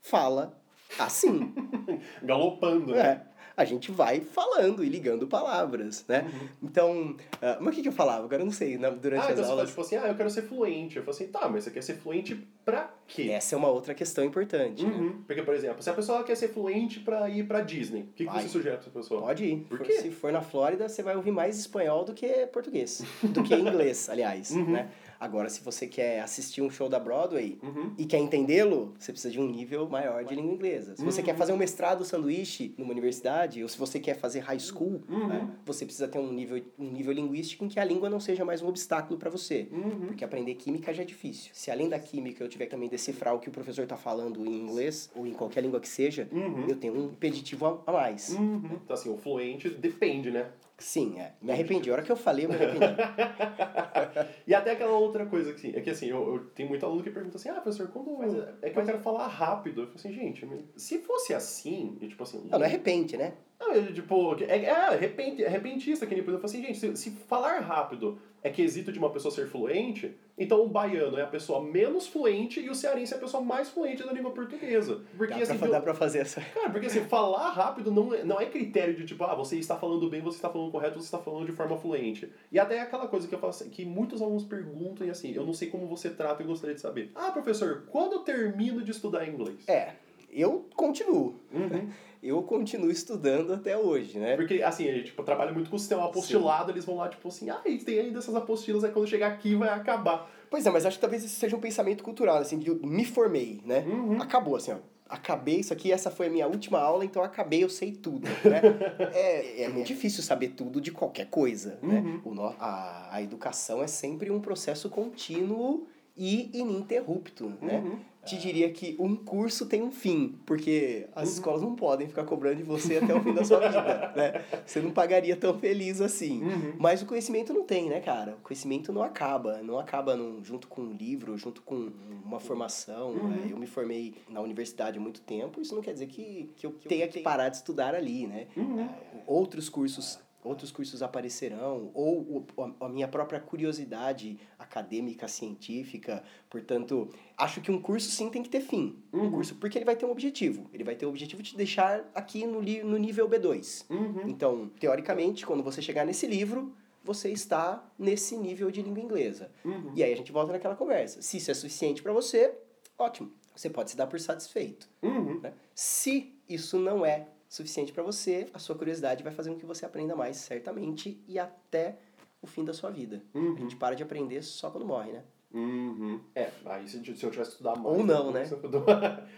Speaker 2: fala assim.
Speaker 1: Galopando,
Speaker 2: né? É a gente vai falando e ligando palavras, né?
Speaker 1: Uhum.
Speaker 2: Então, uh, mas o que, que eu falava? Agora eu não sei, durante
Speaker 1: ah,
Speaker 2: as
Speaker 1: então
Speaker 2: aulas...
Speaker 1: Você fala, tipo assim, ah, eu quero ser fluente. Eu falo assim, tá, mas você quer ser fluente pra quê?
Speaker 2: Essa é uma outra questão importante,
Speaker 1: né? uhum. né? Porque, por exemplo, se a pessoa quer ser fluente pra ir pra Disney, o que, que você sugere pra essa pessoa?
Speaker 2: Pode ir.
Speaker 1: Por quê?
Speaker 2: Se for na Flórida, você vai ouvir mais espanhol do que português. do que inglês, aliás, uhum. né? Agora, se você quer assistir um show da Broadway
Speaker 1: uhum.
Speaker 2: e quer entendê-lo, você precisa de um nível maior de língua inglesa. Se você
Speaker 1: uhum.
Speaker 2: quer fazer um mestrado sanduíche numa universidade, ou se você quer fazer high school,
Speaker 1: uhum.
Speaker 2: né, você precisa ter um nível, um nível linguístico em que a língua não seja mais um obstáculo para você.
Speaker 1: Uhum.
Speaker 2: Porque aprender química já é difícil. Se além da química eu tiver que também decifrar o que o professor está falando em inglês, ou em qualquer língua que seja,
Speaker 1: uhum.
Speaker 2: eu tenho um impeditivo a mais.
Speaker 1: Uhum. Então, assim, o fluente depende, né?
Speaker 2: Sim, é. Me arrependi. A hora que eu falei, eu me arrependi.
Speaker 1: e até aquela outra coisa que, é que assim, eu, eu tenho muito aluno que pergunta assim, ah, professor, quando. Mas é que eu quero falar rápido. Eu falo assim, gente, se fosse assim, e, tipo assim.
Speaker 2: Não, não é repente, né?
Speaker 1: Não, eu, tipo, é, é, repente, é repentista que nem eu falo assim, gente, se, se falar rápido é quesito de uma pessoa ser fluente, então o baiano é a pessoa menos fluente e o cearense é a pessoa mais fluente da língua portuguesa. Porque,
Speaker 2: dá,
Speaker 1: assim,
Speaker 2: pra, dá pra fazer essa.
Speaker 1: Cara, porque assim, falar rápido não é, não é critério de tipo, ah, você está falando bem, você está falando correto, você está falando de forma fluente. E até é aquela coisa que eu falo assim, que muitos alunos perguntam e assim, eu não sei como você trata e gostaria de saber. Ah, professor, quando eu termino de estudar inglês?
Speaker 2: É, eu continuo.
Speaker 1: Uhum.
Speaker 2: Eu continuo estudando até hoje, né?
Speaker 1: Porque, assim, a gente tipo, trabalha muito com o sistema apostilado, Sim. eles vão lá, tipo assim, ah, tem ainda essas apostilas, aí quando chegar aqui vai acabar.
Speaker 2: Pois é, mas acho que talvez isso seja um pensamento cultural, assim, de me formei, né?
Speaker 1: Uhum.
Speaker 2: Acabou, assim, ó. Acabei isso aqui, essa foi a minha última aula, então acabei, eu sei tudo, né? é, é muito difícil saber tudo de qualquer coisa, né?
Speaker 1: uhum.
Speaker 2: né? O, a, a educação é sempre um processo contínuo e ininterrupto, né?
Speaker 1: Uhum
Speaker 2: te diria que um curso tem um fim, porque as uhum. escolas não podem ficar cobrando de você até o fim da sua vida, né? Você não pagaria tão feliz assim.
Speaker 1: Uhum.
Speaker 2: Mas o conhecimento não tem, né, cara? O conhecimento não acaba, não acaba num, junto com um livro, junto com uma formação.
Speaker 1: Uhum.
Speaker 2: Né? Eu me formei na universidade há muito tempo, isso não quer dizer que, que eu tenha que parar de estudar ali, né?
Speaker 1: Uhum.
Speaker 2: Outros cursos outros cursos aparecerão, ou a minha própria curiosidade acadêmica, científica. Portanto, acho que um curso sim tem que ter fim.
Speaker 1: Uhum.
Speaker 2: Um curso, porque ele vai ter um objetivo. Ele vai ter o objetivo de te deixar aqui no, no nível B2.
Speaker 1: Uhum.
Speaker 2: Então, teoricamente, quando você chegar nesse livro, você está nesse nível de língua inglesa.
Speaker 1: Uhum.
Speaker 2: E aí a gente volta naquela conversa. Se isso é suficiente para você, ótimo. Você pode se dar por satisfeito.
Speaker 1: Uhum.
Speaker 2: Né? Se isso não é suficiente para você, a sua curiosidade vai fazer com que você aprenda mais, certamente, e até o fim da sua vida.
Speaker 1: Uhum.
Speaker 2: A gente para de aprender só quando morre, né?
Speaker 1: Uhum. É, aí se, se eu tivesse estudado mais...
Speaker 2: Ou não, né?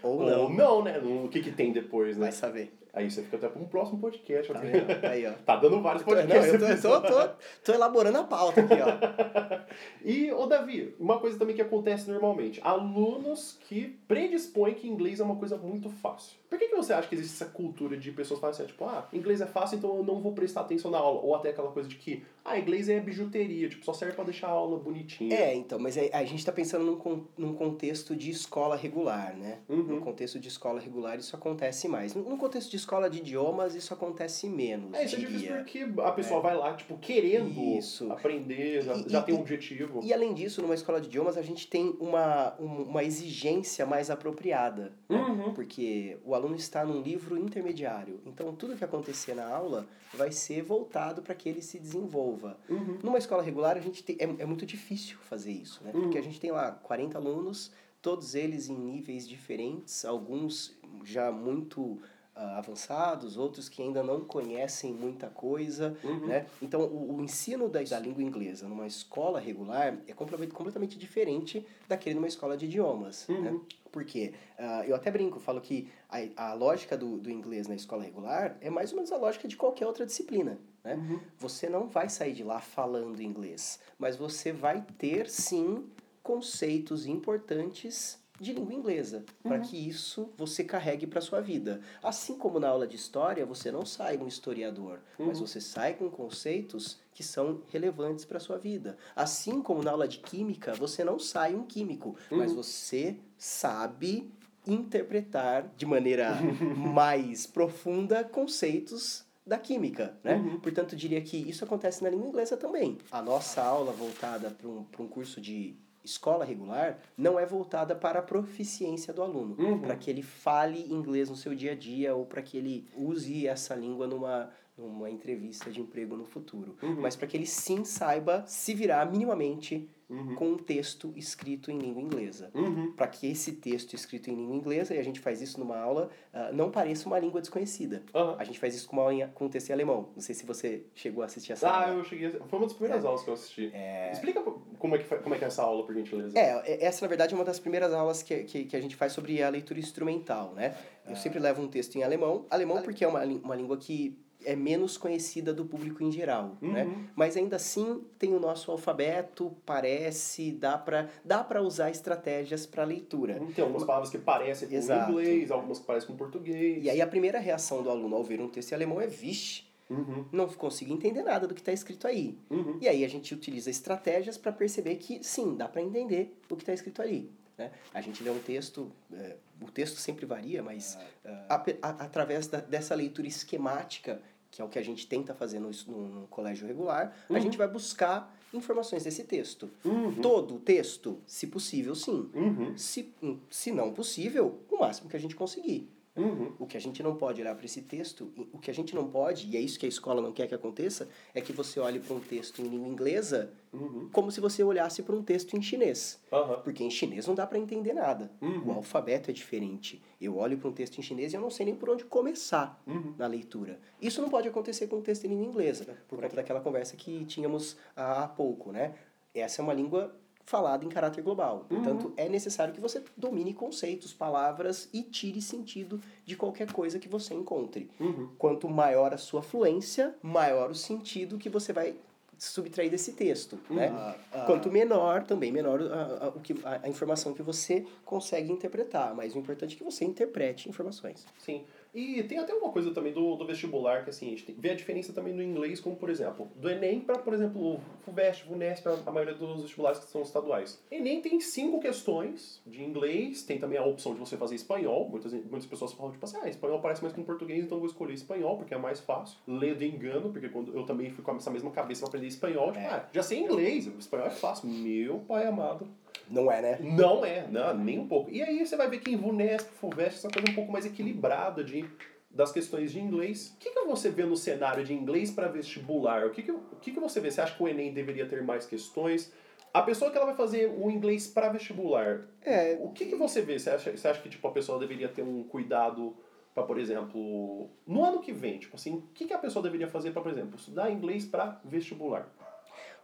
Speaker 1: Ou não. Ou não, né? O que que tem depois, né?
Speaker 2: Vai saber.
Speaker 1: Aí você fica até para um próximo podcast.
Speaker 2: Tá, aí, ó.
Speaker 1: tá dando vários podcasts.
Speaker 2: Não, eu tô, tô, tô, tô, elaborando a pauta aqui, ó.
Speaker 1: e, ô Davi, uma coisa também que acontece normalmente. Alunos que predispõem que inglês é uma coisa muito fácil. Por que, que você acha que existe essa cultura de pessoas falarem assim, tipo, ah, inglês é fácil, então eu não vou prestar atenção na aula? Ou até aquela coisa de que, ah, inglês é bijuteria, tipo, só serve para deixar a aula bonitinha.
Speaker 2: É, então, mas a gente tá pensando num, num contexto de escola regular, né?
Speaker 1: Uhum.
Speaker 2: No contexto de escola regular isso acontece mais. No contexto de escola de idiomas isso acontece menos.
Speaker 1: É, isso é difícil porque a pessoa é. vai lá, tipo, querendo isso. aprender, já, e, já tem um objetivo.
Speaker 2: E além disso, numa escola de idiomas a gente tem uma, uma exigência mais apropriada.
Speaker 1: Né? Uhum.
Speaker 2: Porque o aluno está num livro intermediário. Então tudo que acontecer na aula vai ser voltado para que ele se desenvolva.
Speaker 1: Uhum.
Speaker 2: Numa escola regular a gente tem, é, é muito difícil fazer isso, né? Porque uhum. a gente tem lá 40 alunos, todos eles em níveis diferentes, alguns já muito avançados, outros que ainda não conhecem muita coisa,
Speaker 1: uhum.
Speaker 2: né? Então, o, o ensino da, da língua inglesa numa escola regular é completamente, completamente diferente daquele numa escola de idiomas,
Speaker 1: uhum.
Speaker 2: né? Porque uh, eu até brinco, falo que a, a lógica do, do inglês na escola regular é mais ou menos a lógica de qualquer outra disciplina. Né?
Speaker 1: Uhum.
Speaker 2: Você não vai sair de lá falando inglês, mas você vai ter sim conceitos importantes de língua inglesa, uhum. para que isso você carregue para sua vida. Assim como na aula de história, você não sai um historiador,
Speaker 1: uhum.
Speaker 2: mas você sai com conceitos que são relevantes para sua vida. Assim como na aula de química, você não sai um químico,
Speaker 1: uhum.
Speaker 2: mas você sabe interpretar de maneira mais profunda conceitos da química, né?
Speaker 1: Uhum.
Speaker 2: Portanto, diria que isso acontece na língua inglesa também. A nossa aula voltada para um, um curso de escola regular não é voltada para a proficiência do aluno,
Speaker 1: uhum.
Speaker 2: para que ele fale inglês no seu dia a dia ou para que ele use essa língua numa numa entrevista de emprego no futuro,
Speaker 1: uhum.
Speaker 2: mas para que ele sim saiba se virar minimamente
Speaker 1: uhum.
Speaker 2: com um texto escrito em língua inglesa.
Speaker 1: Uhum.
Speaker 2: Para que esse texto escrito em língua inglesa, e a gente faz isso numa aula, uh, não pareça uma língua desconhecida. A gente faz isso com, uma, com um texto em alemão. Não sei se você chegou a assistir essa
Speaker 1: ah,
Speaker 2: aula.
Speaker 1: eu cheguei. A... Foi uma das primeiras
Speaker 2: é.
Speaker 1: aulas que eu assisti.
Speaker 2: É...
Speaker 1: Explica como é, que, como é que é essa aula, por gentileza.
Speaker 2: É, essa na verdade é uma das primeiras aulas que, que, que a gente faz sobre a leitura instrumental, né? Eu
Speaker 1: ah.
Speaker 2: sempre levo um texto em alemão. Alemão porque é uma, uma língua que é menos conhecida do público em geral,
Speaker 1: uhum.
Speaker 2: né? Mas ainda assim tem o nosso alfabeto, parece, dá para dá para usar estratégias para leitura.
Speaker 1: Tem algumas palavras que parecem com
Speaker 2: Exato.
Speaker 1: inglês, algumas que parecem com português.
Speaker 2: E aí a primeira reação do aluno ao ver um texto em alemão é vixe,
Speaker 1: uhum.
Speaker 2: não consigo entender nada do que está escrito aí.
Speaker 1: Uhum.
Speaker 2: E aí a gente utiliza estratégias para perceber que sim, dá para entender o que está escrito ali. Né? A gente lê um texto, é, o texto sempre varia, mas uh, a, a, através da, dessa leitura esquemática que é o que a gente tenta fazer no, no, no colégio regular,
Speaker 1: Uhum.
Speaker 2: a gente vai buscar informações desse texto.
Speaker 1: Uhum.
Speaker 2: Todo o texto, se possível, sim.
Speaker 1: Uhum.
Speaker 2: Se, se não possível, o máximo que a gente conseguir.
Speaker 1: Uhum.
Speaker 2: O que a gente não pode olhar para esse texto, o que a gente não pode, e é isso que a escola não quer que aconteça, é que você olhe para um texto em língua inglesa
Speaker 1: Uhum.
Speaker 2: como se você olhasse para um texto em chinês.
Speaker 1: Aham.
Speaker 2: Porque em chinês não dá para entender nada.
Speaker 1: Uhum.
Speaker 2: O alfabeto é diferente. Eu olho para um texto em chinês e eu não sei nem por onde começar
Speaker 1: Uhum.
Speaker 2: na leitura. Isso não pode acontecer com um texto em língua inglesa, por conta daquela conversa que tínhamos há pouco, né? Essa é uma língua falada em caráter global. Portanto, é necessário que você domine conceitos, palavras e tire sentido de qualquer coisa que você encontre.
Speaker 1: Uhum.
Speaker 2: Quanto maior a sua fluência, maior o sentido que você vai subtrair desse texto, né?
Speaker 1: Uhum.
Speaker 2: Quanto menor, também menor a, a, o que, a, a informação que você consegue interpretar. Mas o importante é que você interprete informações.
Speaker 1: Sim. E tem até uma coisa também do, do vestibular, que assim, a gente vê a diferença também no inglês, como por exemplo, do Enem para, por exemplo, o FUVEST, FUNESP, a maioria dos vestibulares que são estaduais. Enem tem cinco questões de inglês, tem também a opção de você fazer espanhol. Muitas, muitas pessoas falam, tipo assim, ah, espanhol parece mais com português, então eu vou escolher espanhol, porque é mais fácil. Ler de engano, porque quando eu também fui com essa mesma cabeça para aprender espanhol, tipo,
Speaker 2: É.
Speaker 1: ah, já sei inglês, espanhol é fácil. Meu pai amado.
Speaker 2: Não é, né?
Speaker 1: Não é, não, nem um pouco. E aí você vai ver que em VUNESP, FUVEST, essa coisa um pouco mais equilibrada de, das questões de inglês. O que, que você vê no cenário de inglês para vestibular? O que, que, o que, que você vê? Você acha que o Enem deveria ter mais questões? A pessoa que ela vai fazer o inglês para vestibular,
Speaker 2: É,
Speaker 1: o que, que você vê? Você acha, você acha que tipo, a pessoa deveria ter um cuidado para, por exemplo, no ano que vem, tipo assim, o que, que a pessoa deveria fazer para, por exemplo, estudar inglês para vestibular?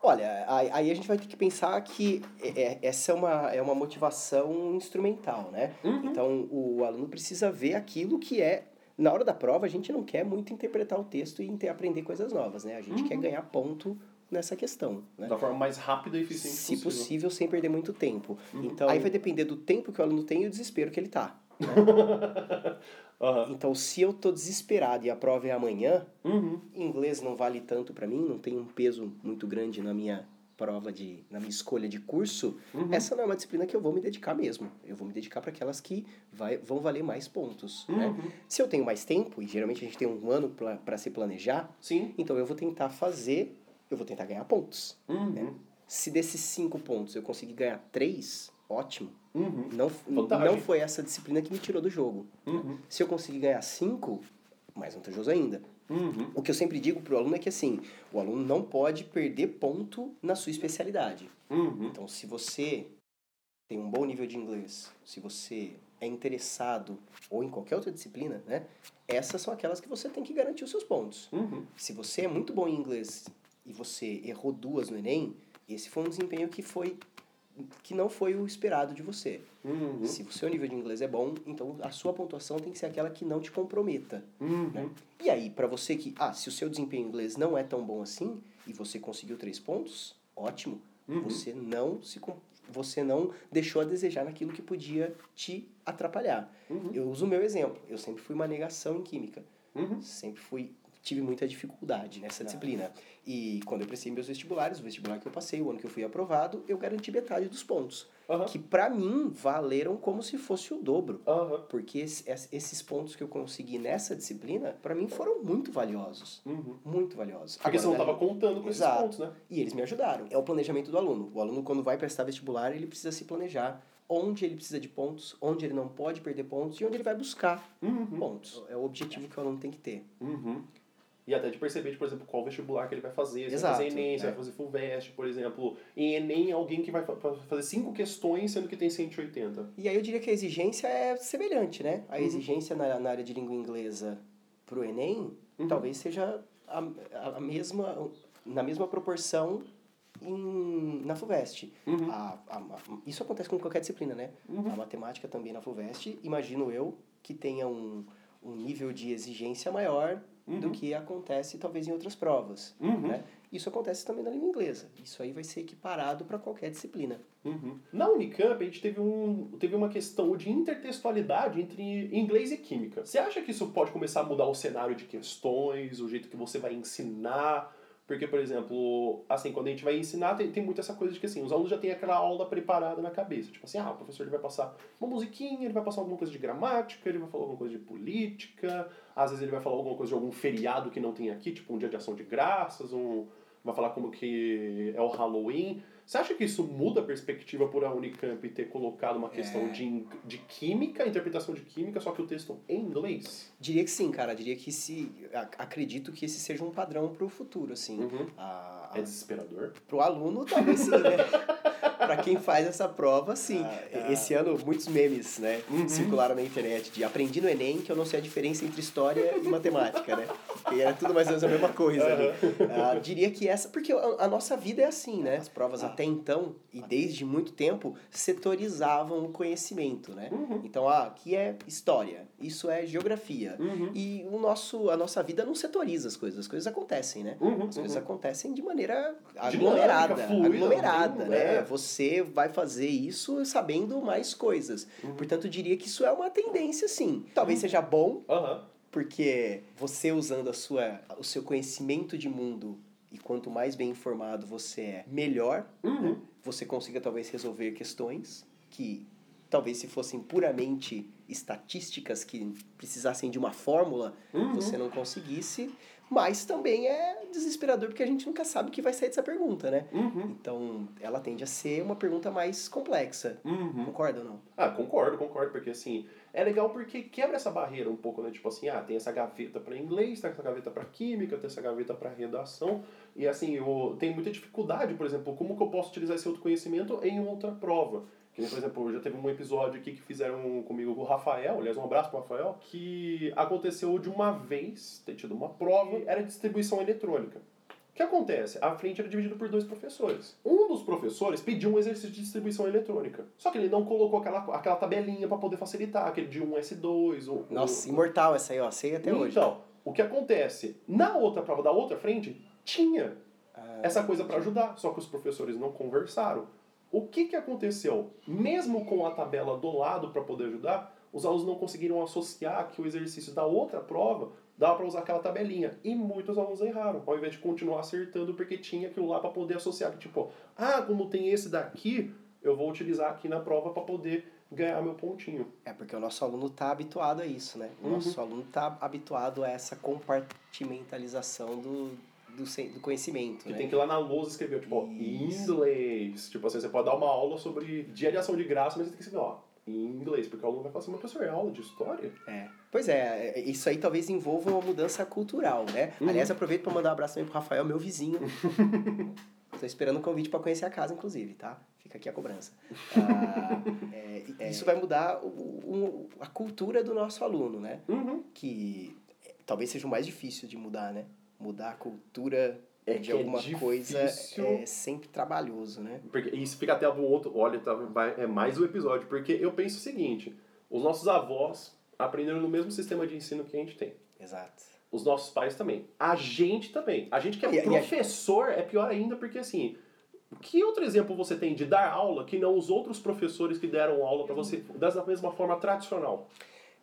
Speaker 2: Olha, aí a gente vai ter que pensar que é- é- essa é uma, é uma motivação instrumental, né?
Speaker 1: Uhum.
Speaker 2: Então, o aluno precisa ver aquilo que é... Na hora da prova, a gente não quer muito interpretar o texto e aprender coisas novas, né? A gente
Speaker 1: Uhum.
Speaker 2: quer ganhar ponto nessa questão, né?
Speaker 1: Da forma mais rápida e eficiente
Speaker 2: Se
Speaker 1: possível.
Speaker 2: possível, sem perder muito tempo.
Speaker 1: Uhum.
Speaker 2: Então, aí vai depender do tempo que o aluno tem e o desespero que ele tá.
Speaker 1: Aham.
Speaker 2: Então, se eu tô desesperado e a prova é amanhã,
Speaker 1: Uhum.
Speaker 2: inglês não vale tanto para mim, não tem um peso muito grande na minha prova de na minha escolha de curso,
Speaker 1: Uhum.
Speaker 2: essa não é uma disciplina que eu vou me dedicar mesmo. Eu vou me dedicar para aquelas que vai, vão valer mais pontos, né?
Speaker 1: Uhum.
Speaker 2: Se eu tenho mais tempo, e geralmente a gente tem um ano para se planejar,
Speaker 1: Sim.
Speaker 2: então eu vou tentar fazer, eu vou tentar ganhar pontos.
Speaker 1: Uhum.
Speaker 2: Se desses cinco pontos eu conseguir ganhar três, ótimo.
Speaker 1: Uhum.
Speaker 2: Não,
Speaker 1: Vantagem.
Speaker 2: não foi essa disciplina que me tirou do jogo.
Speaker 1: Uhum.
Speaker 2: Se eu conseguir ganhar cinco, mais vantajoso ainda.
Speaker 1: Uhum.
Speaker 2: O que eu sempre digo pro aluno é que assim, o aluno não pode perder ponto na sua especialidade.
Speaker 1: Uhum.
Speaker 2: Então, se você tem um bom nível de inglês, se você é interessado ou em qualquer outra disciplina, né? Essas são aquelas que você tem que garantir os seus pontos.
Speaker 1: Uhum.
Speaker 2: Se você é muito bom em inglês e você errou duas no ENEM, esse foi um desempenho que foi que não foi o esperado de você.
Speaker 1: Uhum.
Speaker 2: Se o seu nível de inglês é bom, então a sua pontuação tem que ser aquela que não te comprometa.
Speaker 1: Uhum.
Speaker 2: Né? E aí, para você que, ah, se o seu desempenho em inglês não é tão bom assim e você conseguiu três pontos, ótimo.
Speaker 1: Uhum.
Speaker 2: Você não se você não deixou a desejar naquilo que podia te atrapalhar.
Speaker 1: Uhum.
Speaker 2: Eu uso o meu exemplo. Eu sempre fui uma negação em química.
Speaker 1: Uhum.
Speaker 2: Sempre fui tive muita dificuldade nessa disciplina. E quando eu prestei meus vestibulares, o vestibular que eu passei, o ano que eu fui aprovado, eu garanti metade dos pontos,
Speaker 1: Aham.
Speaker 2: que para mim valeram como se fosse o dobro.
Speaker 1: Aham.
Speaker 2: Porque esse- es- esses pontos que eu consegui nessa disciplina, para mim foram muito valiosos.
Speaker 1: Uhum.
Speaker 2: Muito valiosos.
Speaker 1: Porque você não
Speaker 2: Agora,
Speaker 1: estava contando com
Speaker 2: Exato.
Speaker 1: esses pontos, né?
Speaker 2: E eles me ajudaram. É o planejamento do aluno. O aluno, quando vai prestar vestibular, ele precisa se planejar onde ele precisa de pontos, onde ele não pode perder pontos e onde ele vai buscar
Speaker 1: Uhum.
Speaker 2: pontos. É o objetivo que o aluno tem que ter.
Speaker 1: Uhum. E até de perceber, por exemplo, qual vestibular que ele vai fazer. Se
Speaker 2: Exato,
Speaker 1: vai fazer Enem, se
Speaker 2: é.
Speaker 1: vai fazer FUVEST, por exemplo. Em Enem, alguém que vai fa- fa- fazer cinco questões, sendo que tem 180.
Speaker 2: E aí eu diria que a exigência é semelhante, né? A
Speaker 1: Uhum.
Speaker 2: exigência na, na área de língua inglesa pro Enem
Speaker 1: Uhum.
Speaker 2: talvez seja a, a, a mesma, na mesma proporção em, na FUVEST.
Speaker 1: Uhum.
Speaker 2: A, a, a- isso acontece com qualquer disciplina, né?
Speaker 1: Uhum.
Speaker 2: A matemática também na FUVEST, imagino eu, que tenha um, um nível de exigência maior do
Speaker 1: Uhum.
Speaker 2: que acontece talvez em outras provas.
Speaker 1: Uhum.
Speaker 2: Né? Isso acontece também na língua inglesa. Isso aí vai ser equiparado para qualquer disciplina.
Speaker 1: Uhum. Na Unicamp, a gente teve, um, teve uma questão de intertextualidade entre inglês e química. Você acha que isso pode começar a mudar o cenário de questões, o jeito que você vai ensinar? Porque, por exemplo, assim, quando a gente vai ensinar, tem, tem muito essa coisa de que assim, os alunos já têm aquela aula preparada na cabeça. Tipo assim, ah, o professor ele vai passar uma musiquinha, ele vai passar alguma coisa de gramática, ele vai falar alguma coisa de política, às vezes ele vai falar alguma coisa de algum feriado que não tem aqui, tipo um dia de ação de graças, um vai falar como que é o Halloween. Você acha que isso muda a perspectiva por a Unicamp ter colocado uma questão
Speaker 2: É.
Speaker 1: de, de química, interpretação de química, só que o texto em inglês?
Speaker 2: Diria que sim, cara. Diria que se. ac- Acredito que esse seja um padrão pro futuro, assim.
Speaker 1: Uhum.
Speaker 2: A, a,
Speaker 1: É desesperador?
Speaker 2: pro aluno, talvez sim, né? pra quem faz essa prova, sim.
Speaker 1: Ah, ah.
Speaker 2: Esse ano, muitos memes, né?
Speaker 1: Uhum.
Speaker 2: Circularam na internet de aprendi no Enem que eu não sei a diferença entre história e matemática, né? Porque era tudo mais ou menos a mesma coisa ali. Ah, diria que essa, porque a, a nossa vida é assim, né? As provas
Speaker 1: Ah.
Speaker 2: até então, e desde muito tempo, setorizavam o conhecimento, né?
Speaker 1: Uhum.
Speaker 2: Então, ah, aqui é história, isso é geografia.
Speaker 1: Uhum.
Speaker 2: E o nosso, a nossa vida não setoriza as coisas, as coisas acontecem, né?
Speaker 1: Uhum.
Speaker 2: As coisas
Speaker 1: Uhum.
Speaker 2: acontecem de maneira
Speaker 1: Dinâmica,
Speaker 2: aglomerada.
Speaker 1: fluida,
Speaker 2: aglomerada, né?
Speaker 1: é.
Speaker 2: Você vai fazer isso sabendo mais coisas.
Speaker 1: Uhum.
Speaker 2: Portanto, eu diria que isso é uma tendência, sim. Talvez seja bom,
Speaker 1: Aham.
Speaker 2: porque você usando a sua, o seu conhecimento de mundo e quanto mais bem informado você é, melhor
Speaker 1: Uhum.
Speaker 2: você consiga talvez resolver questões que talvez se fossem puramente estatísticas que precisassem de uma fórmula,
Speaker 1: Uhum.
Speaker 2: você não conseguisse, mas também é desesperador porque a gente nunca sabe o que vai sair dessa pergunta, né?
Speaker 1: Uhum.
Speaker 2: Então, ela tende a ser uma pergunta mais complexa.
Speaker 1: Uhum.
Speaker 2: Concorda ou não?
Speaker 1: Ah, concordo, concordo, porque assim, é legal porque quebra essa barreira um pouco, né? Tipo assim, ah, tem essa gaveta para inglês, tem essa gaveta para química, tem essa gaveta para redação, e assim, eu tenho muita dificuldade, por exemplo, como que eu posso utilizar esse outro conhecimento em outra prova? Por exemplo, já teve um episódio aqui que fizeram comigo com o Rafael, aliás, um abraço pro Rafael, que aconteceu de uma vez ter tido uma prova, era distribuição eletrônica. O que acontece? A frente era dividida por dois professores. Um dos professores pediu um exercício de distribuição eletrônica. Só que ele não colocou aquela, aquela tabelinha para poder facilitar, aquele de 1S2. Ou,
Speaker 2: Nossa,
Speaker 1: ou...
Speaker 2: imortal essa aí, ó. Sei até hoje.
Speaker 1: Então, o que acontece? Na outra prova da outra frente, tinha
Speaker 2: Ah,
Speaker 1: essa coisa para ajudar, só que os professores não conversaram. O que, que aconteceu? Mesmo com a tabela do lado para poder ajudar, os alunos não conseguiram associar que o exercício da outra prova dava para usar aquela tabelinha. E muitos alunos erraram, ao invés de continuar acertando, porque tinha aquilo lá para poder associar. Tipo, ah, como tem esse daqui, eu vou utilizar aqui na prova para poder ganhar meu pontinho.
Speaker 2: É porque o nosso aluno está habituado a isso, né? O
Speaker 1: Uhum.
Speaker 2: nosso aluno está habituado a essa compartimentalização do, do, do conhecimento,
Speaker 1: Que
Speaker 2: né?
Speaker 1: tem que ir lá na lousa escrever, tipo, ó, inglês. Tipo assim, você pode dar uma aula sobre dia de ação de graça, mas você tem que escrever, ó, em inglês. Porque o aluno vai falar assim, mas professor, é aula de história?
Speaker 2: É. Pois é, é, isso aí talvez envolva uma mudança cultural, né?
Speaker 1: Uhum.
Speaker 2: Aliás, aproveito para mandar um abraço também pro Rafael, meu vizinho. Tô esperando um convite para conhecer a casa, inclusive, tá? Fica aqui a cobrança. Ah, é, e- isso vai mudar o, o- a cultura do nosso aluno, né?
Speaker 1: Uhum.
Speaker 2: Que é, talvez seja o mais difícil de mudar, né? Mudar a cultura
Speaker 1: É
Speaker 2: de
Speaker 1: é
Speaker 2: alguma coisa
Speaker 1: difícil.
Speaker 2: é sempre trabalhoso, né?
Speaker 1: Porque isso fica até um outro. Olha, tá, vai- é mais um episódio. Porque eu penso o seguinte: os nossos avós aprenderam no mesmo sistema de ensino que a gente tem.
Speaker 2: Exato.
Speaker 1: Os nossos pais também. A gente também. A gente que é
Speaker 2: E- e
Speaker 1: professor é pior ainda, porque assim. Que outro exemplo você tem de dar aula que não os outros professores que deram aula pra você da mesma forma tradicional?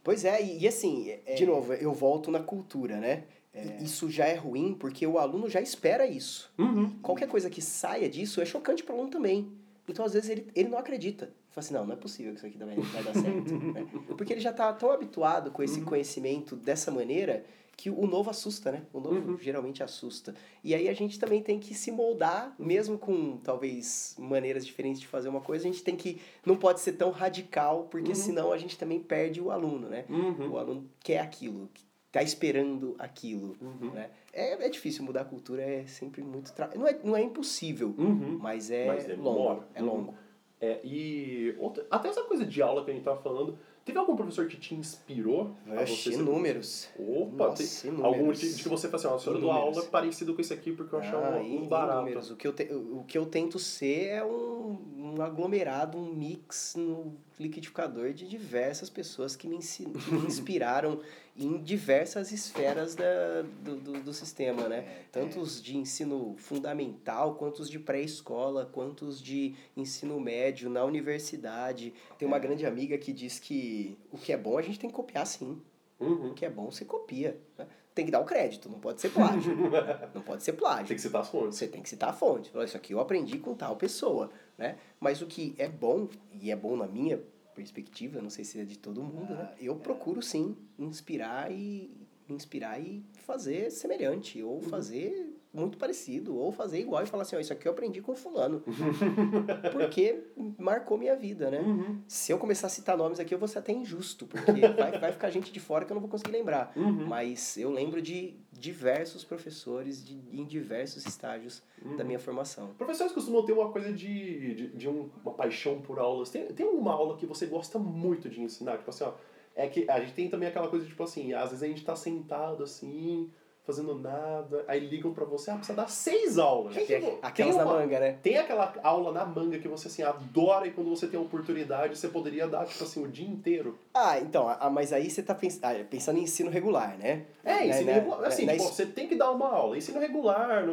Speaker 2: Pois é, e, e assim, é- de novo, eu volto na cultura, né? É, Isso já é ruim porque o aluno já espera isso.
Speaker 1: Uhum.
Speaker 2: Qualquer coisa que saia disso é chocante para o aluno também. Então, às vezes, ele, ele não acredita. Ele fala assim, não, não é possível que isso aqui vai, vai dar certo. né? Porque ele já está tão habituado com esse conhecimento dessa maneira que o novo assusta, né? O novo geralmente assusta. E aí a gente também tem que se moldar, mesmo com talvez maneiras diferentes de fazer uma coisa, a gente tem que. Não pode ser tão radical, porque senão a gente também perde o aluno, né?
Speaker 1: Uhum.
Speaker 2: O aluno quer aquilo, tá esperando aquilo.
Speaker 1: Uhum.
Speaker 2: Né? É, é difícil mudar a cultura, é sempre muito. Tra... Não, é, não é impossível,
Speaker 1: Uhum.
Speaker 2: mas é,
Speaker 1: Mas demora.
Speaker 2: longo. É
Speaker 1: Uhum.
Speaker 2: longo.
Speaker 1: É, e outra- até essa coisa de aula que a gente tava falando, teve algum professor que te inspirou? a
Speaker 2: Oxe,
Speaker 1: você ser-
Speaker 2: números.
Speaker 1: Opa,
Speaker 2: Nossa,
Speaker 1: tem
Speaker 2: inúmeros.
Speaker 1: algum de, de que você fala assim, ó, se eu dou
Speaker 2: Inúmeros.
Speaker 1: aula parecido com esse aqui porque eu achava
Speaker 2: Ah,
Speaker 1: um
Speaker 2: e-
Speaker 1: barato.
Speaker 2: inúmeros. O que, eu te- o que eu tento ser é um, um aglomerado, um mix no liquidificador de diversas pessoas que me, ensi- que me inspiraram em diversas esferas da, do, do, do sistema, né? Tanto os de ensino fundamental, quanto os de pré-escola, quanto os de ensino médio, na universidade. Tem uma grande amiga que diz que o que é bom a gente tem que copiar sim.
Speaker 1: Uhum.
Speaker 2: O que é bom, você copia. Né? Tem que dar o crédito, não pode ser plágio. não pode ser plágio.
Speaker 1: Tem que citar as fontes.
Speaker 2: Você tem que citar a fonte. Isso aqui eu aprendi com tal pessoa, né? Mas o que é bom, e é bom na minha perspectiva, não sei se é de todo mundo, né? Eu procuro sim inspirar e inspirar e fazer semelhante ou fazer muito parecido ou fazer igual e falar assim, ó, isso aqui eu aprendi com fulano. porque marcou minha vida, né?
Speaker 1: Uhum.
Speaker 2: Se eu começar a citar nomes aqui, eu vou ser até injusto, porque vai, vai ficar gente de fora que eu não vou conseguir lembrar.
Speaker 1: Uhum.
Speaker 2: Mas eu lembro de diversos professores de, em diversos estágios da minha formação.
Speaker 1: Professores costumam ter uma coisa de, de, de um- uma paixão por aulas. Tem, tem uma aula que você gosta muito de ensinar? Tipo assim, ó. É que a gente tem também aquela coisa, tipo assim, às vezes a gente tá sentado assim, fazendo nada, aí ligam pra você, ah, precisa dar seis aulas.
Speaker 2: Tem
Speaker 1: Tipo,
Speaker 2: aquelas
Speaker 1: tem
Speaker 2: na
Speaker 1: uma-
Speaker 2: manga, né?
Speaker 1: Tem aquela aula na manga que você assim adora e quando você tem a oportunidade você poderia dar tipo assim o dia inteiro.
Speaker 2: Ah, então, ah, mas aí você tá pens ah, pensando em ensino regular, né?
Speaker 1: É,
Speaker 2: Né,
Speaker 1: ensino
Speaker 2: né,
Speaker 1: regular. Assim,
Speaker 2: na
Speaker 1: tipo, você tem que dar uma aula. Ensino regular,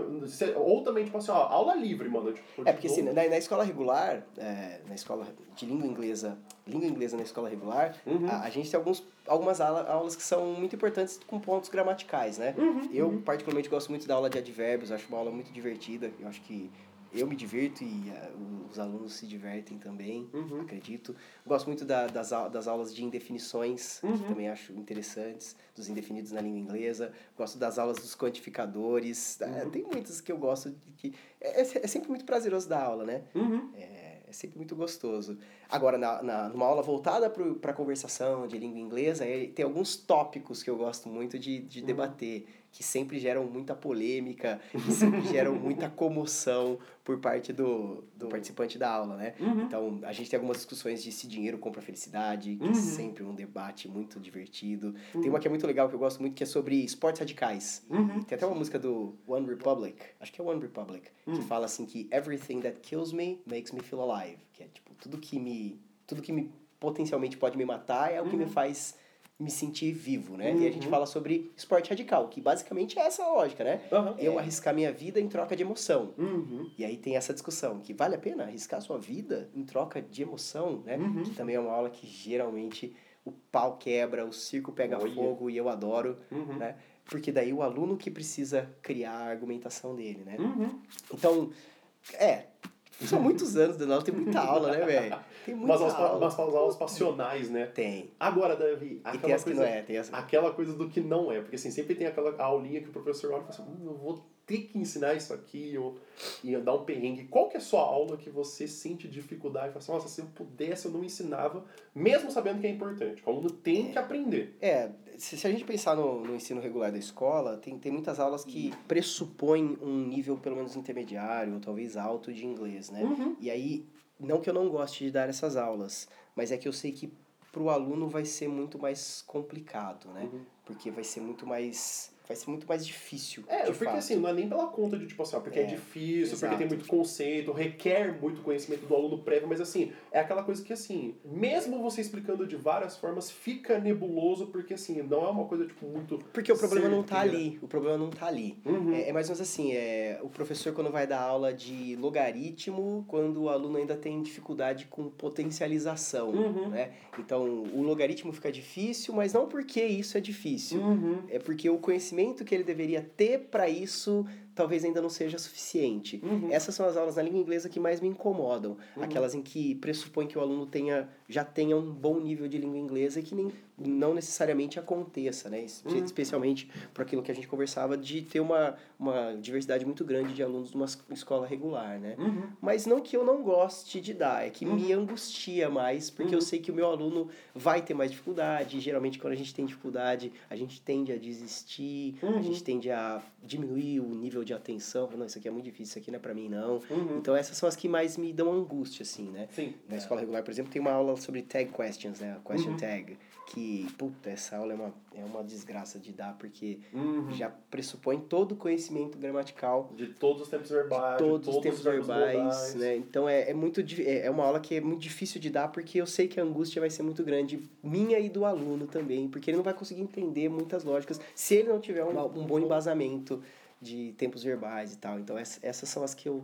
Speaker 1: ou também, tipo assim, ó, aula livre, mano. Tipo,
Speaker 2: É, porque assim, na, na escola regular, é, na escola de língua inglesa, língua inglesa na escola regular,
Speaker 1: Uhum.
Speaker 2: a, a gente tem alguns, algumas aula, aulas que são muito importantes com pontos gramaticais, né?
Speaker 1: Uhum,
Speaker 2: Eu, particularmente, gosto muito da aula de advérbios, acho uma aula muito divertida, eu acho que eu me divirto e ah, os alunos se divertem também,
Speaker 1: Uhum.
Speaker 2: acredito. Gosto muito da, das, das aulas de indefinições,
Speaker 1: Uhum.
Speaker 2: que também acho interessantes, dos indefinidos na língua inglesa. Gosto das aulas dos quantificadores. É,
Speaker 1: Uhum.
Speaker 2: tem muitas que eu gosto de que. É, é, é sempre muito prazeroso dar aula, né?
Speaker 1: Uhum.
Speaker 2: É sempre muito gostoso. Agora, na, na, numa aula voltada para conversação de língua inglesa, tem alguns tópicos que eu gosto muito de, de
Speaker 1: Uhum.
Speaker 2: debater, que sempre geram muita polêmica, que sempre geram muita comoção por parte do, do participante da aula, né?
Speaker 1: Uhum.
Speaker 2: Então, a gente tem algumas discussões de se dinheiro compra felicidade, que
Speaker 1: Uhum.
Speaker 2: é sempre um debate muito divertido.
Speaker 1: Uhum.
Speaker 2: Tem uma que é muito legal, que eu gosto muito, que é sobre esportes radicais.
Speaker 1: Uhum.
Speaker 2: Tem até uma música do One Republic, acho que é One Republic, que fala assim que everything that kills me makes me feel alive, que é tipo tudo que me tudo que me potencialmente pode me matar é o que me
Speaker 1: Uhum.
Speaker 2: faz me sentir vivo, né? E a gente
Speaker 1: Uhum.
Speaker 2: fala sobre esporte radical, que basicamente é essa a lógica, né?
Speaker 1: Aham.
Speaker 2: Eu arriscar minha vida em troca de emoção.
Speaker 1: Uhum.
Speaker 2: E aí tem essa discussão, que vale a pena arriscar sua vida em troca de emoção, né?
Speaker 1: Uhum.
Speaker 2: Que também é uma aula que geralmente o pau quebra, o circo pega
Speaker 1: Olha.
Speaker 2: fogo e eu adoro,
Speaker 1: Uhum.
Speaker 2: né? Porque daí o aluno que precisa criar a argumentação dele, né?
Speaker 1: Uhum.
Speaker 2: Então, é, são muitos anos dando aula, tem muita aula, né, velho? Tem muita
Speaker 1: Mas aulas,
Speaker 2: aula.
Speaker 1: mas aulas passionais, né?
Speaker 2: Tem.
Speaker 1: Agora, Davi, aquela coisa,
Speaker 2: é, tem as...
Speaker 1: aquela coisa do que não é. Porque assim, sempre tem aquela aulinha que o professor olha e fala assim, hum, eu vou ter que ensinar isso aqui, ou, e dar um perrengue. Qual que é a sua aula que você sente dificuldade? Fala assim, nossa, se eu pudesse, eu não ensinava, mesmo sabendo que é importante. O aluno tem que aprender.
Speaker 2: É, se, se a gente pensar no, no ensino regular da escola, tem, tem muitas aulas que pressupõem um nível pelo menos intermediário, ou talvez alto de inglês, né?
Speaker 1: Uhum.
Speaker 2: E aí, não que eu não goste de dar essas aulas, mas é que eu sei que para o aluno vai ser muito mais complicado, né?
Speaker 1: Uhum.
Speaker 2: Porque vai ser muito mais vai ser muito mais difícil.
Speaker 1: É, porque
Speaker 2: fato.
Speaker 1: assim, não é nem pela conta de, tipo assim, ó, porque é,
Speaker 2: É,
Speaker 1: difícil,
Speaker 2: exato.
Speaker 1: porque tem muito conceito, requer muito conhecimento do aluno prévio, mas assim, é aquela coisa que assim, mesmo você explicando de várias formas, fica nebuloso, porque assim, não é uma coisa, tipo, muito.
Speaker 2: Porque o problema não tá
Speaker 1: certeira.
Speaker 2: ali. O problema não tá ali.
Speaker 1: Uhum.
Speaker 2: É, é mais ou menos assim, é, o professor quando vai dar aula de logaritmo, quando o aluno ainda tem dificuldade com potencialização,
Speaker 1: Uhum.
Speaker 2: né? Então, o logaritmo fica difícil, mas não porque isso é difícil.
Speaker 1: Uhum.
Speaker 2: É porque o conhecimento que ele deveria ter para isso talvez ainda não seja suficiente.
Speaker 1: Uhum.
Speaker 2: Essas são as aulas na língua inglesa que mais me incomodam.
Speaker 1: Uhum.
Speaker 2: Aquelas em que pressupõe que o aluno tenha, já tenha um bom nível de língua inglesa e que nem, não necessariamente aconteça, né?
Speaker 1: Uhum.
Speaker 2: Especialmente por aquilo que a gente conversava de ter uma, uma diversidade muito grande de alunos numa es- escola regular, né?
Speaker 1: Uhum.
Speaker 2: Mas não que eu não goste de dar, é que me angustia mais, porque eu
Speaker 1: Uhum.
Speaker 2: sei que o meu aluno vai ter mais dificuldade. E geralmente, quando a gente tem dificuldade, a gente tende a desistir,
Speaker 1: Uhum.
Speaker 2: a gente tende a diminuir o nível de atenção. Não, isso aqui é muito difícil, isso aqui não é pra mim, não.
Speaker 1: Uhum.
Speaker 2: Então, essas são as que mais me dão angústia, assim, né?
Speaker 1: Sim.
Speaker 2: Na escola regular, por exemplo, tem uma aula sobre tag questions, né? Question
Speaker 1: Uhum.
Speaker 2: tag. Que, puta, essa aula é uma, é uma desgraça de dar, porque
Speaker 1: Uhum.
Speaker 2: já pressupõe todo o conhecimento gramatical
Speaker 1: De todos os tempos verbais, de
Speaker 2: todos os tempos verbais,
Speaker 1: modais.
Speaker 2: né? Então é, é muito é é uma aula que é muito difícil de dar porque eu sei que a angústia vai ser muito grande minha e do aluno também, porque ele não vai conseguir entender muitas lógicas se ele não tiver um, um bom embasamento de tempos verbais e tal. Então ess- essas são as que eu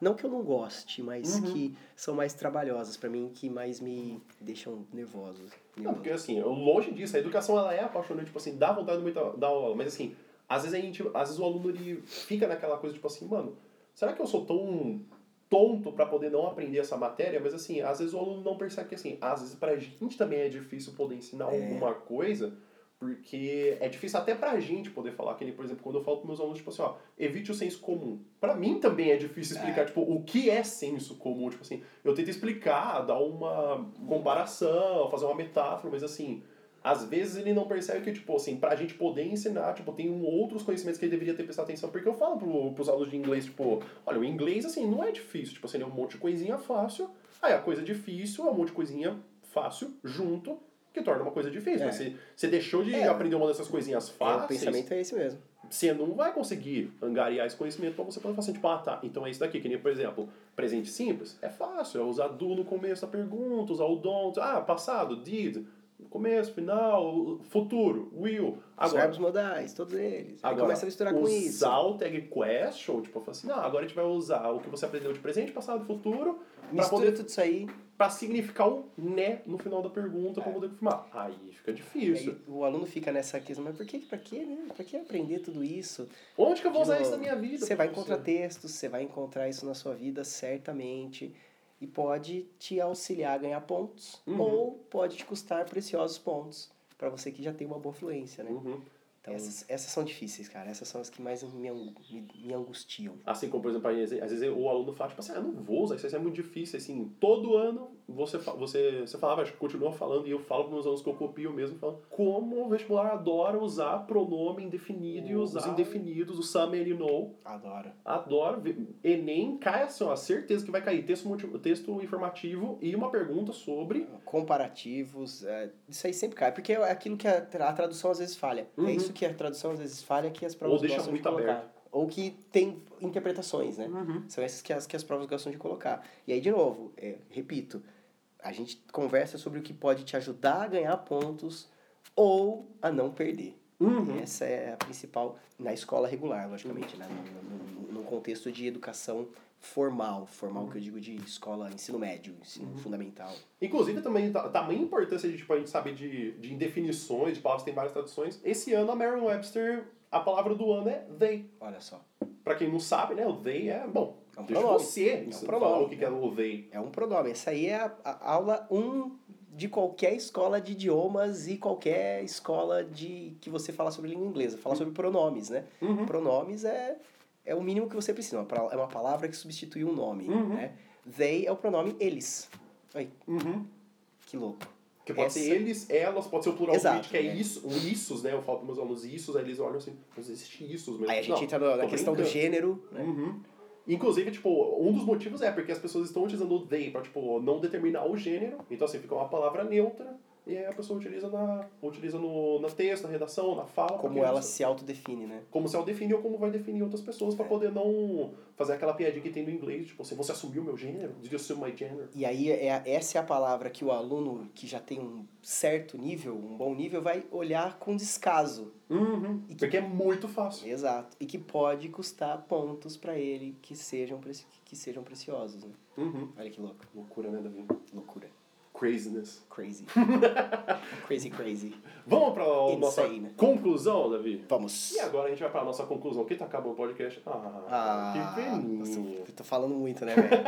Speaker 2: não que eu não goste, mas
Speaker 1: Uhum.
Speaker 2: que são mais trabalhosas pra mim, que mais me deixam nervoso.
Speaker 1: Não, porque assim, eu- longe disso, a educação ela é apaixonante, tipo assim, dá vontade de dar aula, mas assim, às vezes a gente, às vezes o aluno ele fica naquela coisa tipo assim, mano, será que eu sou tão tonto pra poder não aprender essa matéria? Mas assim, às vezes o aluno não percebe que assim, às vezes pra gente também é difícil poder ensinar
Speaker 2: É.
Speaker 1: alguma coisa, porque é difícil até pra gente poder falar, que nem, por exemplo, quando eu falo pros meus alunos, tipo assim, ó, evite o senso comum. Pra mim também é difícil explicar,
Speaker 2: É.
Speaker 1: tipo, o que é senso comum, tipo assim, eu tento explicar, dar uma comparação, fazer uma metáfora, mas assim, às vezes ele não percebe que, tipo, assim, pra gente poder ensinar, tipo, tem outros conhecimentos que ele deveria ter prestado atenção, porque eu falo pro, pros alunos de inglês, tipo, olha, o inglês, assim, não é difícil, tipo, assim, é um monte de coisinha fácil, aí a coisa difícil é um monte de coisinha fácil, junto, que torna uma coisa difícil.
Speaker 2: É.
Speaker 1: né? Você, você deixou de
Speaker 2: É.
Speaker 1: aprender uma dessas coisinhas
Speaker 2: É, o
Speaker 1: fáceis,
Speaker 2: pensamento é esse mesmo.
Speaker 1: você não vai conseguir angariar esse conhecimento pra você poder fazer assim, tipo, ah, tá, então é isso daqui, que nem, por exemplo, presente simples, é fácil, é usar do no começo da pergunta, usar o don't, ah, passado, did, começo, final, futuro, will,
Speaker 2: Os
Speaker 1: agora...
Speaker 2: verbos modais, todos eles. Aí
Speaker 1: Agora,
Speaker 2: começa a misturar com isso.
Speaker 1: usar o tag question, tipo, assim, não, agora a gente vai usar o que você aprendeu de presente, passado e futuro pra
Speaker 2: Mistura
Speaker 1: poder
Speaker 2: tudo isso aí.
Speaker 1: pra significar o né no final da pergunta pra
Speaker 2: É.
Speaker 1: poder confirmar. Aí fica difícil.
Speaker 2: Aí o aluno fica nessa questão, mas por que, pra quê, né? Pra que aprender tudo isso?
Speaker 1: Onde que eu vou
Speaker 2: De
Speaker 1: usar isso
Speaker 2: novo,
Speaker 1: na minha vida?
Speaker 2: Você vai encontrar textos, você vai encontrar isso na sua vida certamente. E pode te auxiliar a ganhar pontos.
Speaker 1: Uhum.
Speaker 2: Ou pode te custar preciosos pontos. Pra você que já tem uma boa fluência, né?
Speaker 1: Uhum.
Speaker 2: Então, essas, essas são difíceis, cara. Essas são as que mais me, me, me angustiam.
Speaker 1: Assim como, por exemplo, às vezes, às vezes o aluno fala, tipo assim, ah, eu não vou usar, isso é muito difícil, assim, todo ano você, você, você falava, continua falando, e eu falo para meus alunos que eu copio mesmo, falando como o vestibular adora usar pronome indefinido e
Speaker 2: Usar.
Speaker 1: os indefinidos, o some, ele, no,
Speaker 2: Adoro.
Speaker 1: adoro, ver- Enem cai assim, ó, certeza que vai cair texto, texto informativo e uma pergunta sobre...
Speaker 2: Comparativos, é, isso aí sempre cai. Porque é aquilo que a, a tradução às vezes falha.
Speaker 1: Uhum.
Speaker 2: É isso que a tradução às vezes falha que as provas
Speaker 1: deixa
Speaker 2: gostam
Speaker 1: muito
Speaker 2: de colocar.
Speaker 1: aberto.
Speaker 2: Ou que tem interpretações, né?
Speaker 1: Uhum.
Speaker 2: São essas que as, que as provas gostam de colocar. E aí, de novo, é, repito, a gente conversa sobre o que pode te ajudar a ganhar pontos ou a não perder.
Speaker 1: Uhum.
Speaker 2: Essa é a principal na escola regular, logicamente, né? No, no, no contexto de educação formal, formal que eu digo de escola, ensino médio, ensino fundamental.
Speaker 1: Inclusive, também, ta- tamanha importância de, tipo, a gente saber de, de indefinições, de palavras que tem várias traduções. Esse ano, a Merriam-Webster, a palavra do ano é they.
Speaker 2: Olha só.
Speaker 1: Pra quem não sabe, né, o they é, bom,
Speaker 2: É um pronome.
Speaker 1: você
Speaker 2: É um pronome.
Speaker 1: o que é o they.
Speaker 2: É um pronome. Essa aí é a, a aula 1 de qualquer escola de idiomas e qualquer escola de que você fala sobre língua inglesa. Fala sobre pronomes, né?
Speaker 1: Uhum.
Speaker 2: Pronomes é, é o mínimo que você precisa. É uma palavra que substitui um nome,
Speaker 1: Uhum.
Speaker 2: né? They é o pronome eles. Aí,
Speaker 1: Uhum.
Speaker 2: que louco.
Speaker 1: Que pode
Speaker 2: Essa-
Speaker 1: ser eles, elas, pode ser o plural
Speaker 2: Exato,
Speaker 1: que é,
Speaker 2: é.
Speaker 1: isso, o issos, né? Eu falo para meus alunos issos, aí eles olham assim, mas existe issos mesmo.
Speaker 2: Aí a gente
Speaker 1: Não,
Speaker 2: entra na, na questão do
Speaker 1: brincando.
Speaker 2: gênero, né?
Speaker 1: Uhum. Inclusive, tipo, um dos motivos é porque as pessoas estão utilizando o they pra, tipo, não determinar o gênero. Então, assim, fica uma palavra neutra e aí a pessoa utiliza na, utiliza no, na texto, na redação, na fala.
Speaker 2: Como ela se autodefine, né?
Speaker 1: Como se ela define ou como vai definir outras pessoas pra
Speaker 2: É.
Speaker 1: poder não fazer aquela piadinha que tem no inglês, tipo assim, você assumiu meu gênero? Did you assume my gender?
Speaker 2: E aí é, essa é a palavra que o aluno que já tem um certo nível, um bom nível, vai olhar com descaso.
Speaker 1: Uhum.
Speaker 2: E que-
Speaker 1: Porque é muito fácil.
Speaker 2: Exato. E que pode custar pontos pra ele que sejam, que sejam preciosos, né?
Speaker 1: Uhum.
Speaker 2: Olha que louco.
Speaker 1: Loucura, né, Davi?
Speaker 2: Loucura.
Speaker 1: Craziness.
Speaker 2: Crazy. crazy, crazy.
Speaker 1: Vamos pra nossa
Speaker 2: Insane.
Speaker 1: conclusão, Davi?
Speaker 2: Vamos.
Speaker 1: E agora a gente vai pra nossa conclusão. Que tá acabando o podcast? Ah,
Speaker 2: Ah,
Speaker 1: que peninha.
Speaker 2: nossa, eu tô falando muito, né, velho?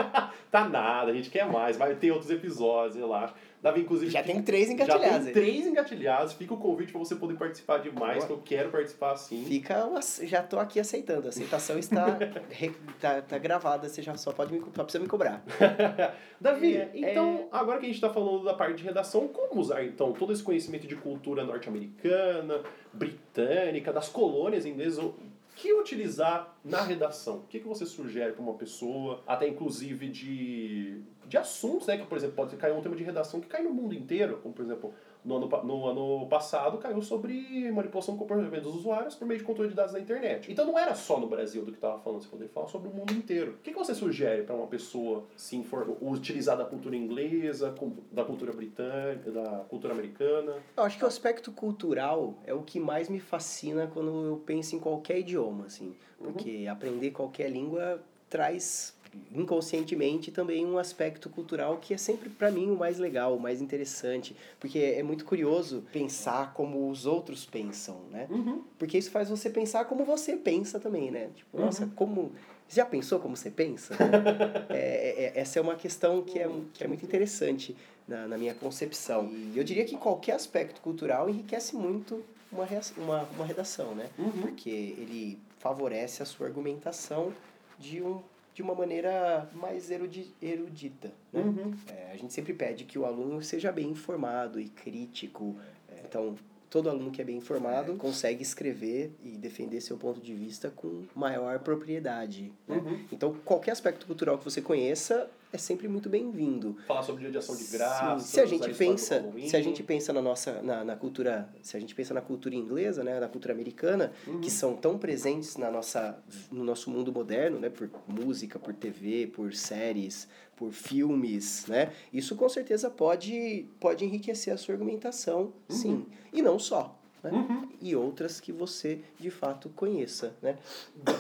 Speaker 1: Tá nada, a gente quer mais. Vai ter outros episódios, relaxa. Davi, inclusive...
Speaker 2: Já tem três
Speaker 1: Já
Speaker 2: engatilhados
Speaker 1: tem
Speaker 2: aí.
Speaker 1: três engatilhados. Fica o convite pra você poder participar de mais, que eu quero participar sim.
Speaker 2: Fica, uma- já tô aqui aceitando. A aceitação está, re- tá, tá gravada, você já só pode me, só precisa me cobrar.
Speaker 1: Davi,
Speaker 2: É,
Speaker 1: então, agora que a gente está falando da parte de redação, como usar então todo esse conhecimento de cultura norte-americana, britânica, das colônias inglesas, o que utilizar na redação? O que, que você sugere para uma pessoa, até inclusive de, de assuntos, né? Que, por exemplo, pode cair um tema de redação que cai no mundo inteiro, como, por exemplo, no ano, no ano passado caiu sobre manipulação do comportamento dos usuários por meio de controle de dados na internet. Então não era só no Brasil do que estava falando, você poderia falar sobre o mundo inteiro. O que, que você sugere para uma pessoa se informa, utilizar da cultura inglesa, da cultura britânica, da cultura americana?
Speaker 2: Eu acho que o aspecto cultural é o que mais me fascina quando eu penso em qualquer idioma, assim. Porque aprender qualquer língua traz inconscientemente também um aspecto cultural que é sempre para mim o mais legal, o mais interessante, porque é muito curioso pensar como os outros pensam, né?
Speaker 1: Uhum.
Speaker 2: Porque isso faz você pensar como você pensa também, né? Tipo,
Speaker 1: Uhum.
Speaker 2: nossa, como você já pensou como você pensa? É, é- essa é uma questão que é, que é muito interessante na, na minha concepção. E eu diria que qualquer aspecto cultural enriquece muito uma, rea- uma, uma redação, né?
Speaker 1: Uhum.
Speaker 2: Porque ele favorece a sua argumentação de, um, de uma maneira mais erudi, erudita, né?
Speaker 1: Uhum.
Speaker 2: É, a gente sempre pede que o aluno seja bem informado e crítico. É, então, todo aluno que é bem informado consegue escrever e defender seu ponto de vista com maior propriedade. né?
Speaker 1: Uhum.
Speaker 2: Então, qualquer aspecto cultural que você conheça é sempre muito bem-vindo.
Speaker 1: Falar sobre dia de ação de graças.
Speaker 2: se a gente pensa, se a gente pensa na nossa na, na cultura, se a gente pensa na cultura inglesa, né, na cultura americana,
Speaker 1: Uhum.
Speaker 2: que são tão presentes na nossa no nosso mundo moderno, né, por música, por TV, por séries, por filmes, né? Isso com certeza pode pode enriquecer a sua argumentação, sim. E não só, né?
Speaker 1: Uhum.
Speaker 2: E outras que você de fato conheça, né?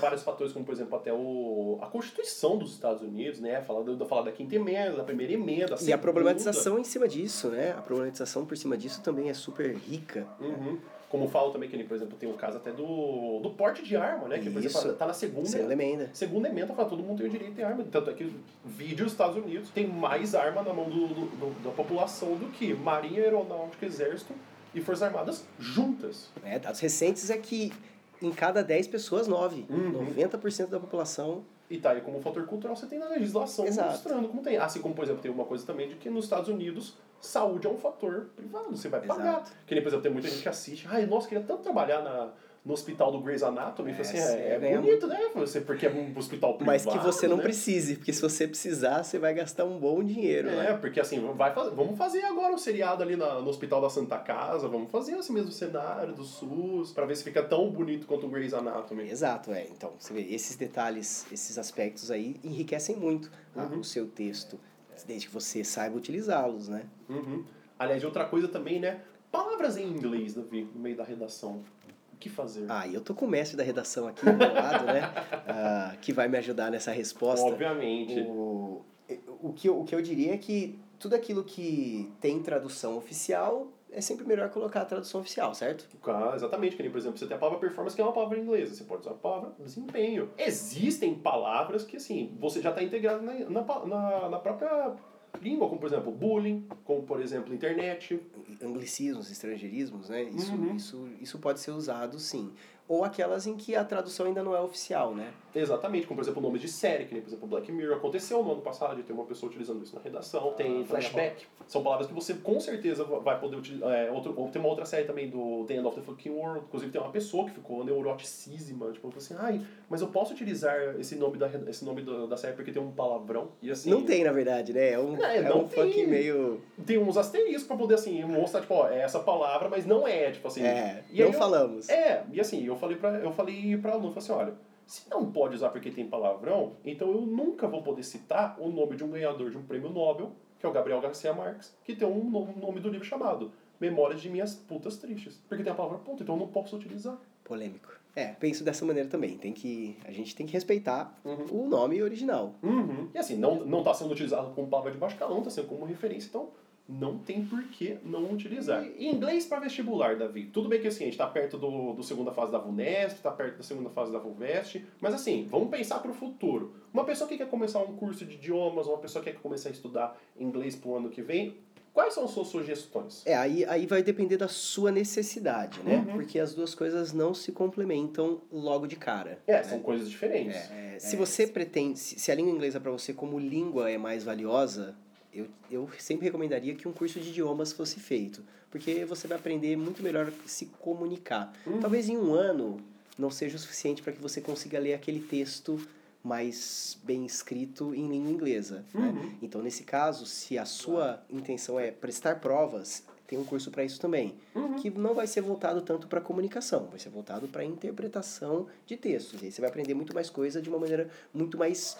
Speaker 1: vários fatores, como por exemplo até o, a Constituição dos Estados Unidos, né? Falar, do, falar da quinta emenda, da primeira emenda, da
Speaker 2: E a problematização em cima disso, né? A problematização por cima disso também é super rica.
Speaker 1: Uhum. Como falo também que, por exemplo, tem o caso até do, do porte de arma, né? Que, por
Speaker 2: Isso.
Speaker 1: exemplo, tá na segunda,
Speaker 2: Segunda emenda.
Speaker 1: segunda emenda, fala todo mundo tem o direito de arma. Tanto é que vídeo os Estados Unidos tem mais arma na mão do, do- do- da população do que Marinha, Aeronáutica, Exército e Forças Armadas juntas.
Speaker 2: É, dados recentes é que em cada 10 pessoas, 9.
Speaker 1: Uhum.
Speaker 2: 90% da população.
Speaker 1: E tá aí como fator cultural, você tem na legislação
Speaker 2: Exato.
Speaker 1: mostrando como tem. Assim como, por exemplo, tem uma coisa também de que nos Estados Unidos saúde é um fator privado, você vai pagar.
Speaker 2: Exato.
Speaker 1: Que nem, por exemplo, tem muita gente que assiste, ai, nossa, queria tanto trabalhar na, no hospital do Grey's Anatomy. É, assim,
Speaker 2: você
Speaker 1: é, é
Speaker 2: ganha
Speaker 1: bonito, né? Você, porque é um hospital privado.
Speaker 2: Mas que você não
Speaker 1: né?
Speaker 2: precise, porque se você precisar, você vai gastar um bom dinheiro.
Speaker 1: É,
Speaker 2: né?
Speaker 1: porque assim, vai fazer, vamos fazer agora um seriado ali na, no Hospital da Santa Casa, vamos fazer esse mesmo cenário do SUS, pra ver se fica tão bonito quanto o Grey's Anatomy.
Speaker 2: Exato, é. Então, você vê, esses detalhes, esses aspectos aí enriquecem muito ah,
Speaker 1: Uhum.
Speaker 2: o seu texto, desde que você saiba utilizá-los, né?
Speaker 1: Uhum. Aliás, outra coisa também, né? Palavras em inglês, Davi, no meio da redação. Que fazer?
Speaker 2: Ah, eu tô com o mestre da redação aqui do meu lado, né? Ah, que vai me ajudar nessa resposta.
Speaker 1: Obviamente.
Speaker 2: O, o, que eu, o que eu diria é que tudo aquilo que tem tradução oficial é sempre melhor colocar a tradução oficial, certo?
Speaker 1: Ah, exatamente, que nem, por exemplo, você tem a palavra performance, que é uma palavra inglesa, você pode usar a palavra desempenho. Existem palavras que, assim, você já está integrado na, na, na própria língua, como, por exemplo, bullying, como, por exemplo, internet.
Speaker 2: Anglicismos, estrangeirismos, né? Isso,
Speaker 1: Uhum.
Speaker 2: isso, isso pode ser usado sim. Ou aquelas em que a tradução ainda não é oficial, né?
Speaker 1: Exatamente, como, por exemplo, nomes de série, que nem, por exemplo, Black Mirror. Aconteceu no ano passado de ter uma pessoa utilizando isso na redação. Tem
Speaker 2: Ah,
Speaker 1: flashback. São palavras que você, com certeza, vai poder utilizar. É, outro, ou tem uma outra série também do The End of the Fucking World. Inclusive, tem uma pessoa que ficou neuroticíssima. Tipo, assim, ai, mas eu posso utilizar esse nome da, esse nome do- da série porque tem um palavrão? E assim...
Speaker 2: Não tem, na verdade, né? É um,
Speaker 1: É,
Speaker 2: é, um funk meio.
Speaker 1: tem uns asteriscos pra poder, assim, mostrar, tipo, ó, é essa palavra, mas não é, tipo assim.
Speaker 2: É,
Speaker 1: E
Speaker 2: não
Speaker 1: eu-
Speaker 2: falamos.
Speaker 1: É, e assim, eu falei pra, eu falei pra aluno, falei assim, olha, se não pode usar porque tem palavrão, então eu nunca vou poder citar o nome de um ganhador de um prêmio Nobel, que é o Gabriel Garcia Marques, que tem um no- nome do livro chamado Memórias de Minhas Putas Tristes. Porque tem a palavra puta, então eu não posso utilizar.
Speaker 2: Polêmico. É, penso dessa maneira também. Tem que, a gente tem que respeitar
Speaker 1: Uhum.
Speaker 2: o nome original.
Speaker 1: Uhum. E assim, não, não tá sendo utilizado como palavra de baixo calão, tá sendo como referência, então não tem por que não utilizar. E inglês para vestibular, Davi. Tudo bem que assim, a gente tá perto do, do segunda fase da VUNESP, tá perto da segunda fase da VUVEST, mas assim, vamos pensar pro futuro. Uma pessoa que quer começar um curso de idiomas, uma pessoa que quer começar a estudar inglês pro ano que vem, quais são as suas sugestões?
Speaker 2: É, aí, aí vai depender da sua necessidade, né?
Speaker 1: Uhum.
Speaker 2: Porque as duas coisas não se complementam logo de cara.
Speaker 1: É, são coisas diferentes.
Speaker 2: É, se você pretende, se se a língua inglesa para você como língua é mais valiosa, eu, eu sempre recomendaria que um curso de idiomas fosse feito, porque você vai aprender muito melhor se comunicar.
Speaker 1: Uhum.
Speaker 2: Talvez em um ano não seja o suficiente para que você consiga ler aquele texto mais bem escrito em língua inglesa. Né?
Speaker 1: Uhum.
Speaker 2: Então, nesse caso, se a sua intenção é prestar provas, tem um curso para isso também,
Speaker 1: Uhum.
Speaker 2: que não vai ser voltado tanto para comunicação, vai ser voltado para interpretação de textos. E aí você vai aprender muito mais coisa de uma maneira muito mais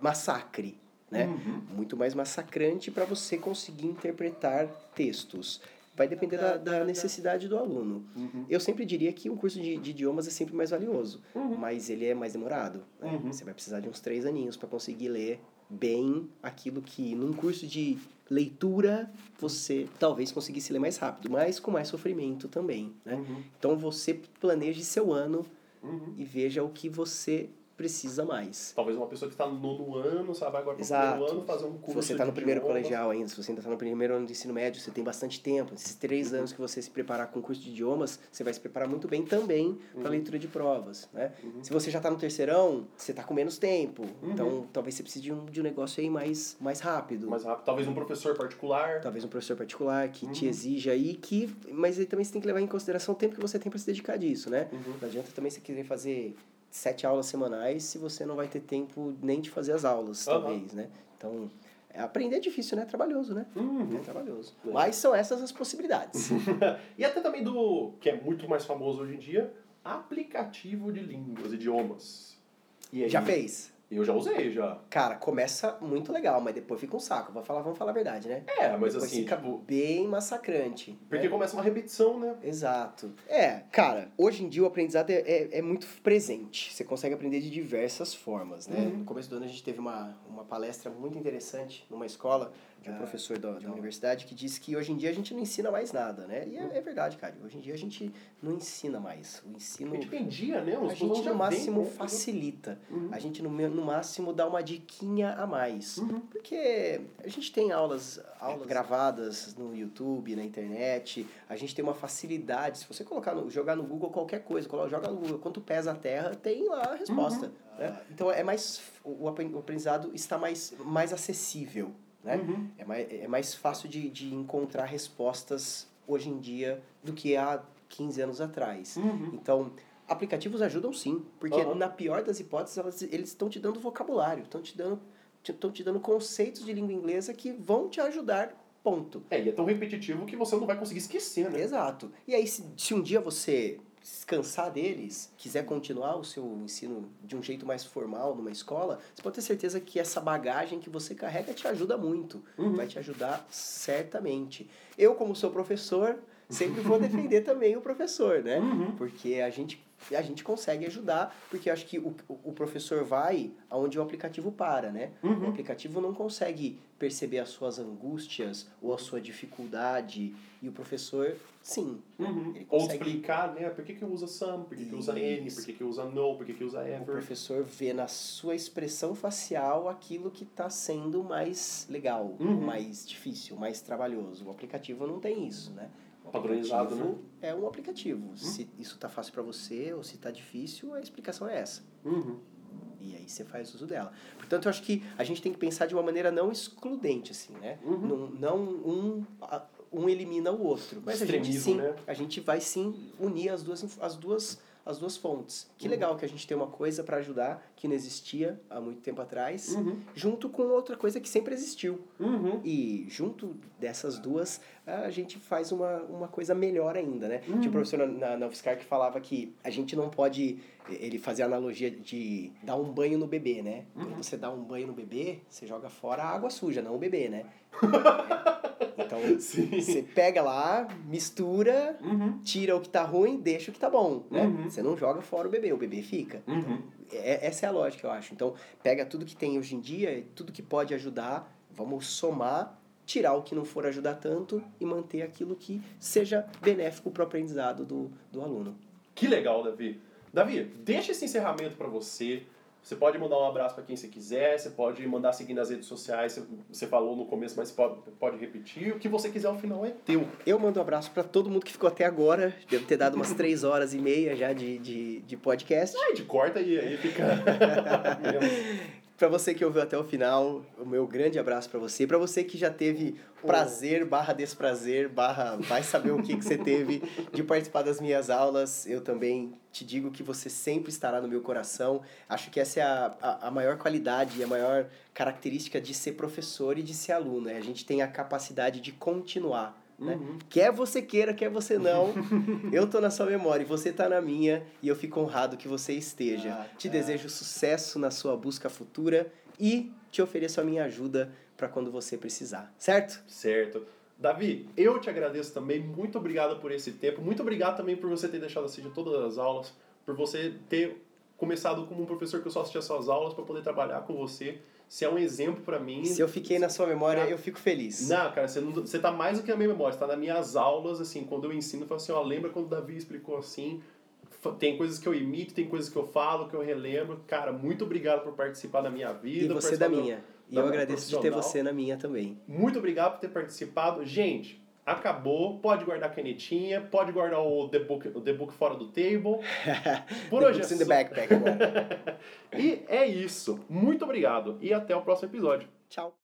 Speaker 2: massacre, né?
Speaker 1: Uhum.
Speaker 2: Muito mais massacrante para você conseguir interpretar textos. vai depender da, da necessidade do aluno.
Speaker 1: Uhum.
Speaker 2: Eu sempre diria que um curso de, de idiomas é sempre mais valioso,
Speaker 1: Uhum.
Speaker 2: mas ele é mais demorado. né?
Speaker 1: Uhum.
Speaker 2: Você vai precisar de uns três aninhos para conseguir ler bem aquilo que num curso de leitura você talvez conseguisse ler mais rápido, mas com mais sofrimento também, né?
Speaker 1: Uhum.
Speaker 2: Então você planeje seu ano
Speaker 1: Uhum.
Speaker 2: e veja o que você precisa mais.
Speaker 1: Talvez uma pessoa que está no nono ano, sabe, agora para o primeiro ano fazer um
Speaker 2: Se
Speaker 1: curso
Speaker 2: você está no primeiro
Speaker 1: idiomas.
Speaker 2: colegial ainda, se você ainda está no primeiro ano de ensino médio, você tem bastante tempo. Esses três
Speaker 1: Uhum.
Speaker 2: anos que você se preparar com curso de idiomas, você vai se preparar muito bem também para
Speaker 1: Uhum.
Speaker 2: a leitura de provas. Né?
Speaker 1: Uhum.
Speaker 2: Se você já está no terceirão, você está com menos tempo.
Speaker 1: Uhum.
Speaker 2: Então, talvez você precise de um, de um negócio aí mais, mais rápido.
Speaker 1: Mais rápido. Talvez um professor particular.
Speaker 2: Talvez um professor particular que te
Speaker 1: Uhum.
Speaker 2: exija aí, que, mas aí também você tem que levar em consideração o tempo que você tem para se dedicar disso, né?
Speaker 1: Uhum.
Speaker 2: Não adianta também você querer fazer sete aulas semanais se você não vai ter tempo nem de fazer as aulas,
Speaker 1: Aham.
Speaker 2: talvez, né? Então, é, aprender é difícil, né? É trabalhoso, né?
Speaker 1: Uhum.
Speaker 2: É trabalhoso.
Speaker 1: É.
Speaker 2: Mas são essas as possibilidades.
Speaker 1: E até também do, que é muito mais famoso hoje em dia, aplicativo de línguas, idiomas. E
Speaker 2: já fez?
Speaker 1: Eu já usei, já.
Speaker 2: Cara, começa muito legal, mas depois fica um saco. Vamos falar, vamos falar a verdade, né?
Speaker 1: É, mas
Speaker 2: depois
Speaker 1: assim,
Speaker 2: fica
Speaker 1: tipo,
Speaker 2: bem massacrante.
Speaker 1: porque
Speaker 2: né?
Speaker 1: começa uma repetição, né?
Speaker 2: Exato. É, cara, hoje em dia o aprendizado é, é, é muito presente. Você consegue aprender de diversas formas, né?
Speaker 1: Uhum.
Speaker 2: No começo do ano a gente teve uma, uma palestra muito interessante numa escola de um
Speaker 1: Ah,
Speaker 2: professor da, da universidade que disse que hoje em dia a gente não ensina mais nada, né? E é, é verdade, cara. Hoje em dia a gente não ensina mais. O ensino...
Speaker 1: A gente vendia, né? Os
Speaker 2: A gente no máximo
Speaker 1: né?
Speaker 2: facilita.
Speaker 1: Uhum.
Speaker 2: A gente no, no máximo dá uma diquinha a mais.
Speaker 1: Uhum.
Speaker 2: Porque a gente tem aulas, aulas gravadas no YouTube, na internet, a gente tem uma facilidade. Se você colocar no, jogar no Google qualquer coisa, coloca, joga no Google quanto pesa a Terra, tem lá a resposta. né? Então é mais. O o aprendizado está mais, mais acessível. Né?
Speaker 1: Uhum.
Speaker 2: É, mais, é mais fácil de, de encontrar respostas hoje em dia do que há 15 anos atrás.
Speaker 1: Uhum.
Speaker 2: Então, aplicativos ajudam sim, porque
Speaker 1: Aham.
Speaker 2: na pior das hipóteses, elas- eles estão te dando vocabulário, estão te dando estão te dando conceitos de língua inglesa que vão te ajudar, ponto.
Speaker 1: É, e é tão repetitivo que você não vai conseguir esquecer, né?
Speaker 2: Exato. E aí, se, se um dia você se cansar deles, quiser continuar o seu ensino de um jeito mais formal numa escola, você pode ter certeza que essa bagagem que você carrega te ajuda muito.
Speaker 1: Uhum.
Speaker 2: Vai te ajudar certamente. Eu, como sou professor, sempre vou defender também o professor, né?
Speaker 1: Uhum.
Speaker 2: Porque a gente, a gente consegue ajudar, porque eu acho que o, o professor vai aonde o aplicativo para, né? O
Speaker 1: Uhum.
Speaker 2: aplicativo não consegue perceber as suas angústias ou a sua dificuldade, e o professor, sim.
Speaker 1: Uhum.
Speaker 2: Ele
Speaker 1: Ou
Speaker 2: consegue-
Speaker 1: explicar, né? Por que, que usa some, por que, que usa N, por que, que usa no, por que, que usa
Speaker 2: O
Speaker 1: ever.
Speaker 2: professor vê na sua expressão facial aquilo que está sendo mais legal,
Speaker 1: Uhum.
Speaker 2: mais difícil, mais trabalhoso. O aplicativo não tem isso, né? O
Speaker 1: Padronizado,
Speaker 2: aplicativo É um aplicativo. Se isso tá fácil para você ou se tá difícil, a explicação é essa.
Speaker 1: Uhum.
Speaker 2: E aí você faz uso dela. Portanto, eu acho que a gente tem que pensar de uma maneira não excludente, assim, né?
Speaker 1: Uhum.
Speaker 2: Não, não um, um elimina o outro. Mas a gente sim,
Speaker 1: né?
Speaker 2: a gente vai sim unir as duas, as duas, as duas fontes. Que
Speaker 1: Uhum.
Speaker 2: legal que a gente tem uma coisa para ajudar que não existia há muito tempo atrás,
Speaker 1: Uhum.
Speaker 2: junto com outra coisa que sempre existiu.
Speaker 1: Uhum.
Speaker 2: E junto dessas duas, a gente faz uma, uma coisa melhor ainda, né?
Speaker 1: Uhum.
Speaker 2: Tinha um professor na, na, UFSCar que falava que a gente não pode. Ele fazia a analogia de dar um banho no bebê, né?
Speaker 1: Uhum.
Speaker 2: Quando você dá um banho no bebê, você joga fora a água suja, não o bebê, né? Então,
Speaker 1: Sim.
Speaker 2: você pega lá, mistura,
Speaker 1: Uhum.
Speaker 2: tira o que tá ruim, deixa o que tá bom, né?
Speaker 1: Uhum.
Speaker 2: Você não joga fora o bebê, o bebê fica.
Speaker 1: Uhum.
Speaker 2: É, essa é a lógica, eu acho. Então, pega tudo que tem hoje em dia, tudo que pode ajudar, vamos somar, tirar o que não for ajudar tanto e manter aquilo que seja benéfico para o aprendizado do, do aluno.
Speaker 1: Que legal, Davi. Davi, deixa esse encerramento para você. Você pode mandar um abraço para quem você quiser, você pode mandar seguir nas redes sociais, você- falou no começo, mas pode, pode repetir. O que você quiser ao final é teu.
Speaker 2: Eu mando um abraço para todo mundo que ficou até agora. Deve ter dado umas três horas e meia já de, de, de podcast.
Speaker 1: A gente corta e aí fica.
Speaker 2: Para você que ouviu até o final, o meu grande abraço para você. Para você que já teve prazer barra desprazer barra vai saber o que, que você teve de participar das minhas aulas, eu também te digo que você sempre estará no meu coração. Acho que essa é a, a, a maior qualidade e a maior característica de ser professor e de ser aluno. É a gente tem a capacidade de continuar. Né?
Speaker 1: Uhum.
Speaker 2: Quer você queira, quer você não, eu tô na sua memória e você tá na minha e eu fico honrado que você esteja.
Speaker 1: Ah,
Speaker 2: Te
Speaker 1: tá.
Speaker 2: desejo sucesso na sua busca futura e te ofereço a minha ajuda para quando você precisar, certo?
Speaker 1: Certo. Davi, eu te agradeço também. Muito obrigado por esse tempo. Muito obrigado também por você ter deixado assistir todas as aulas, por você ter começado como um professor que eu só assistia suas aulas para poder trabalhar com você. Você é um exemplo para mim.
Speaker 2: Se eu fiquei na sua memória, eu fico feliz.
Speaker 1: Não, cara, você, não, você tá mais do que na minha memória. Você tá nas minhas aulas, assim, quando eu ensino, eu falo assim, ó, lembra quando o Davi explicou assim? Tem coisas que eu imito, tem coisas que eu falo, que eu relembro. Cara, muito obrigado por participar da minha vida.
Speaker 2: E você da minha. E eu agradeço de ter você na minha também.
Speaker 1: Muito obrigado por ter participado. Gente, acabou. Pode guardar a canetinha, pode guardar o The Book, o the book fora do table.
Speaker 2: Por hoje é só. the backpack
Speaker 1: e é isso. Muito obrigado e até o próximo episódio.
Speaker 2: Tchau.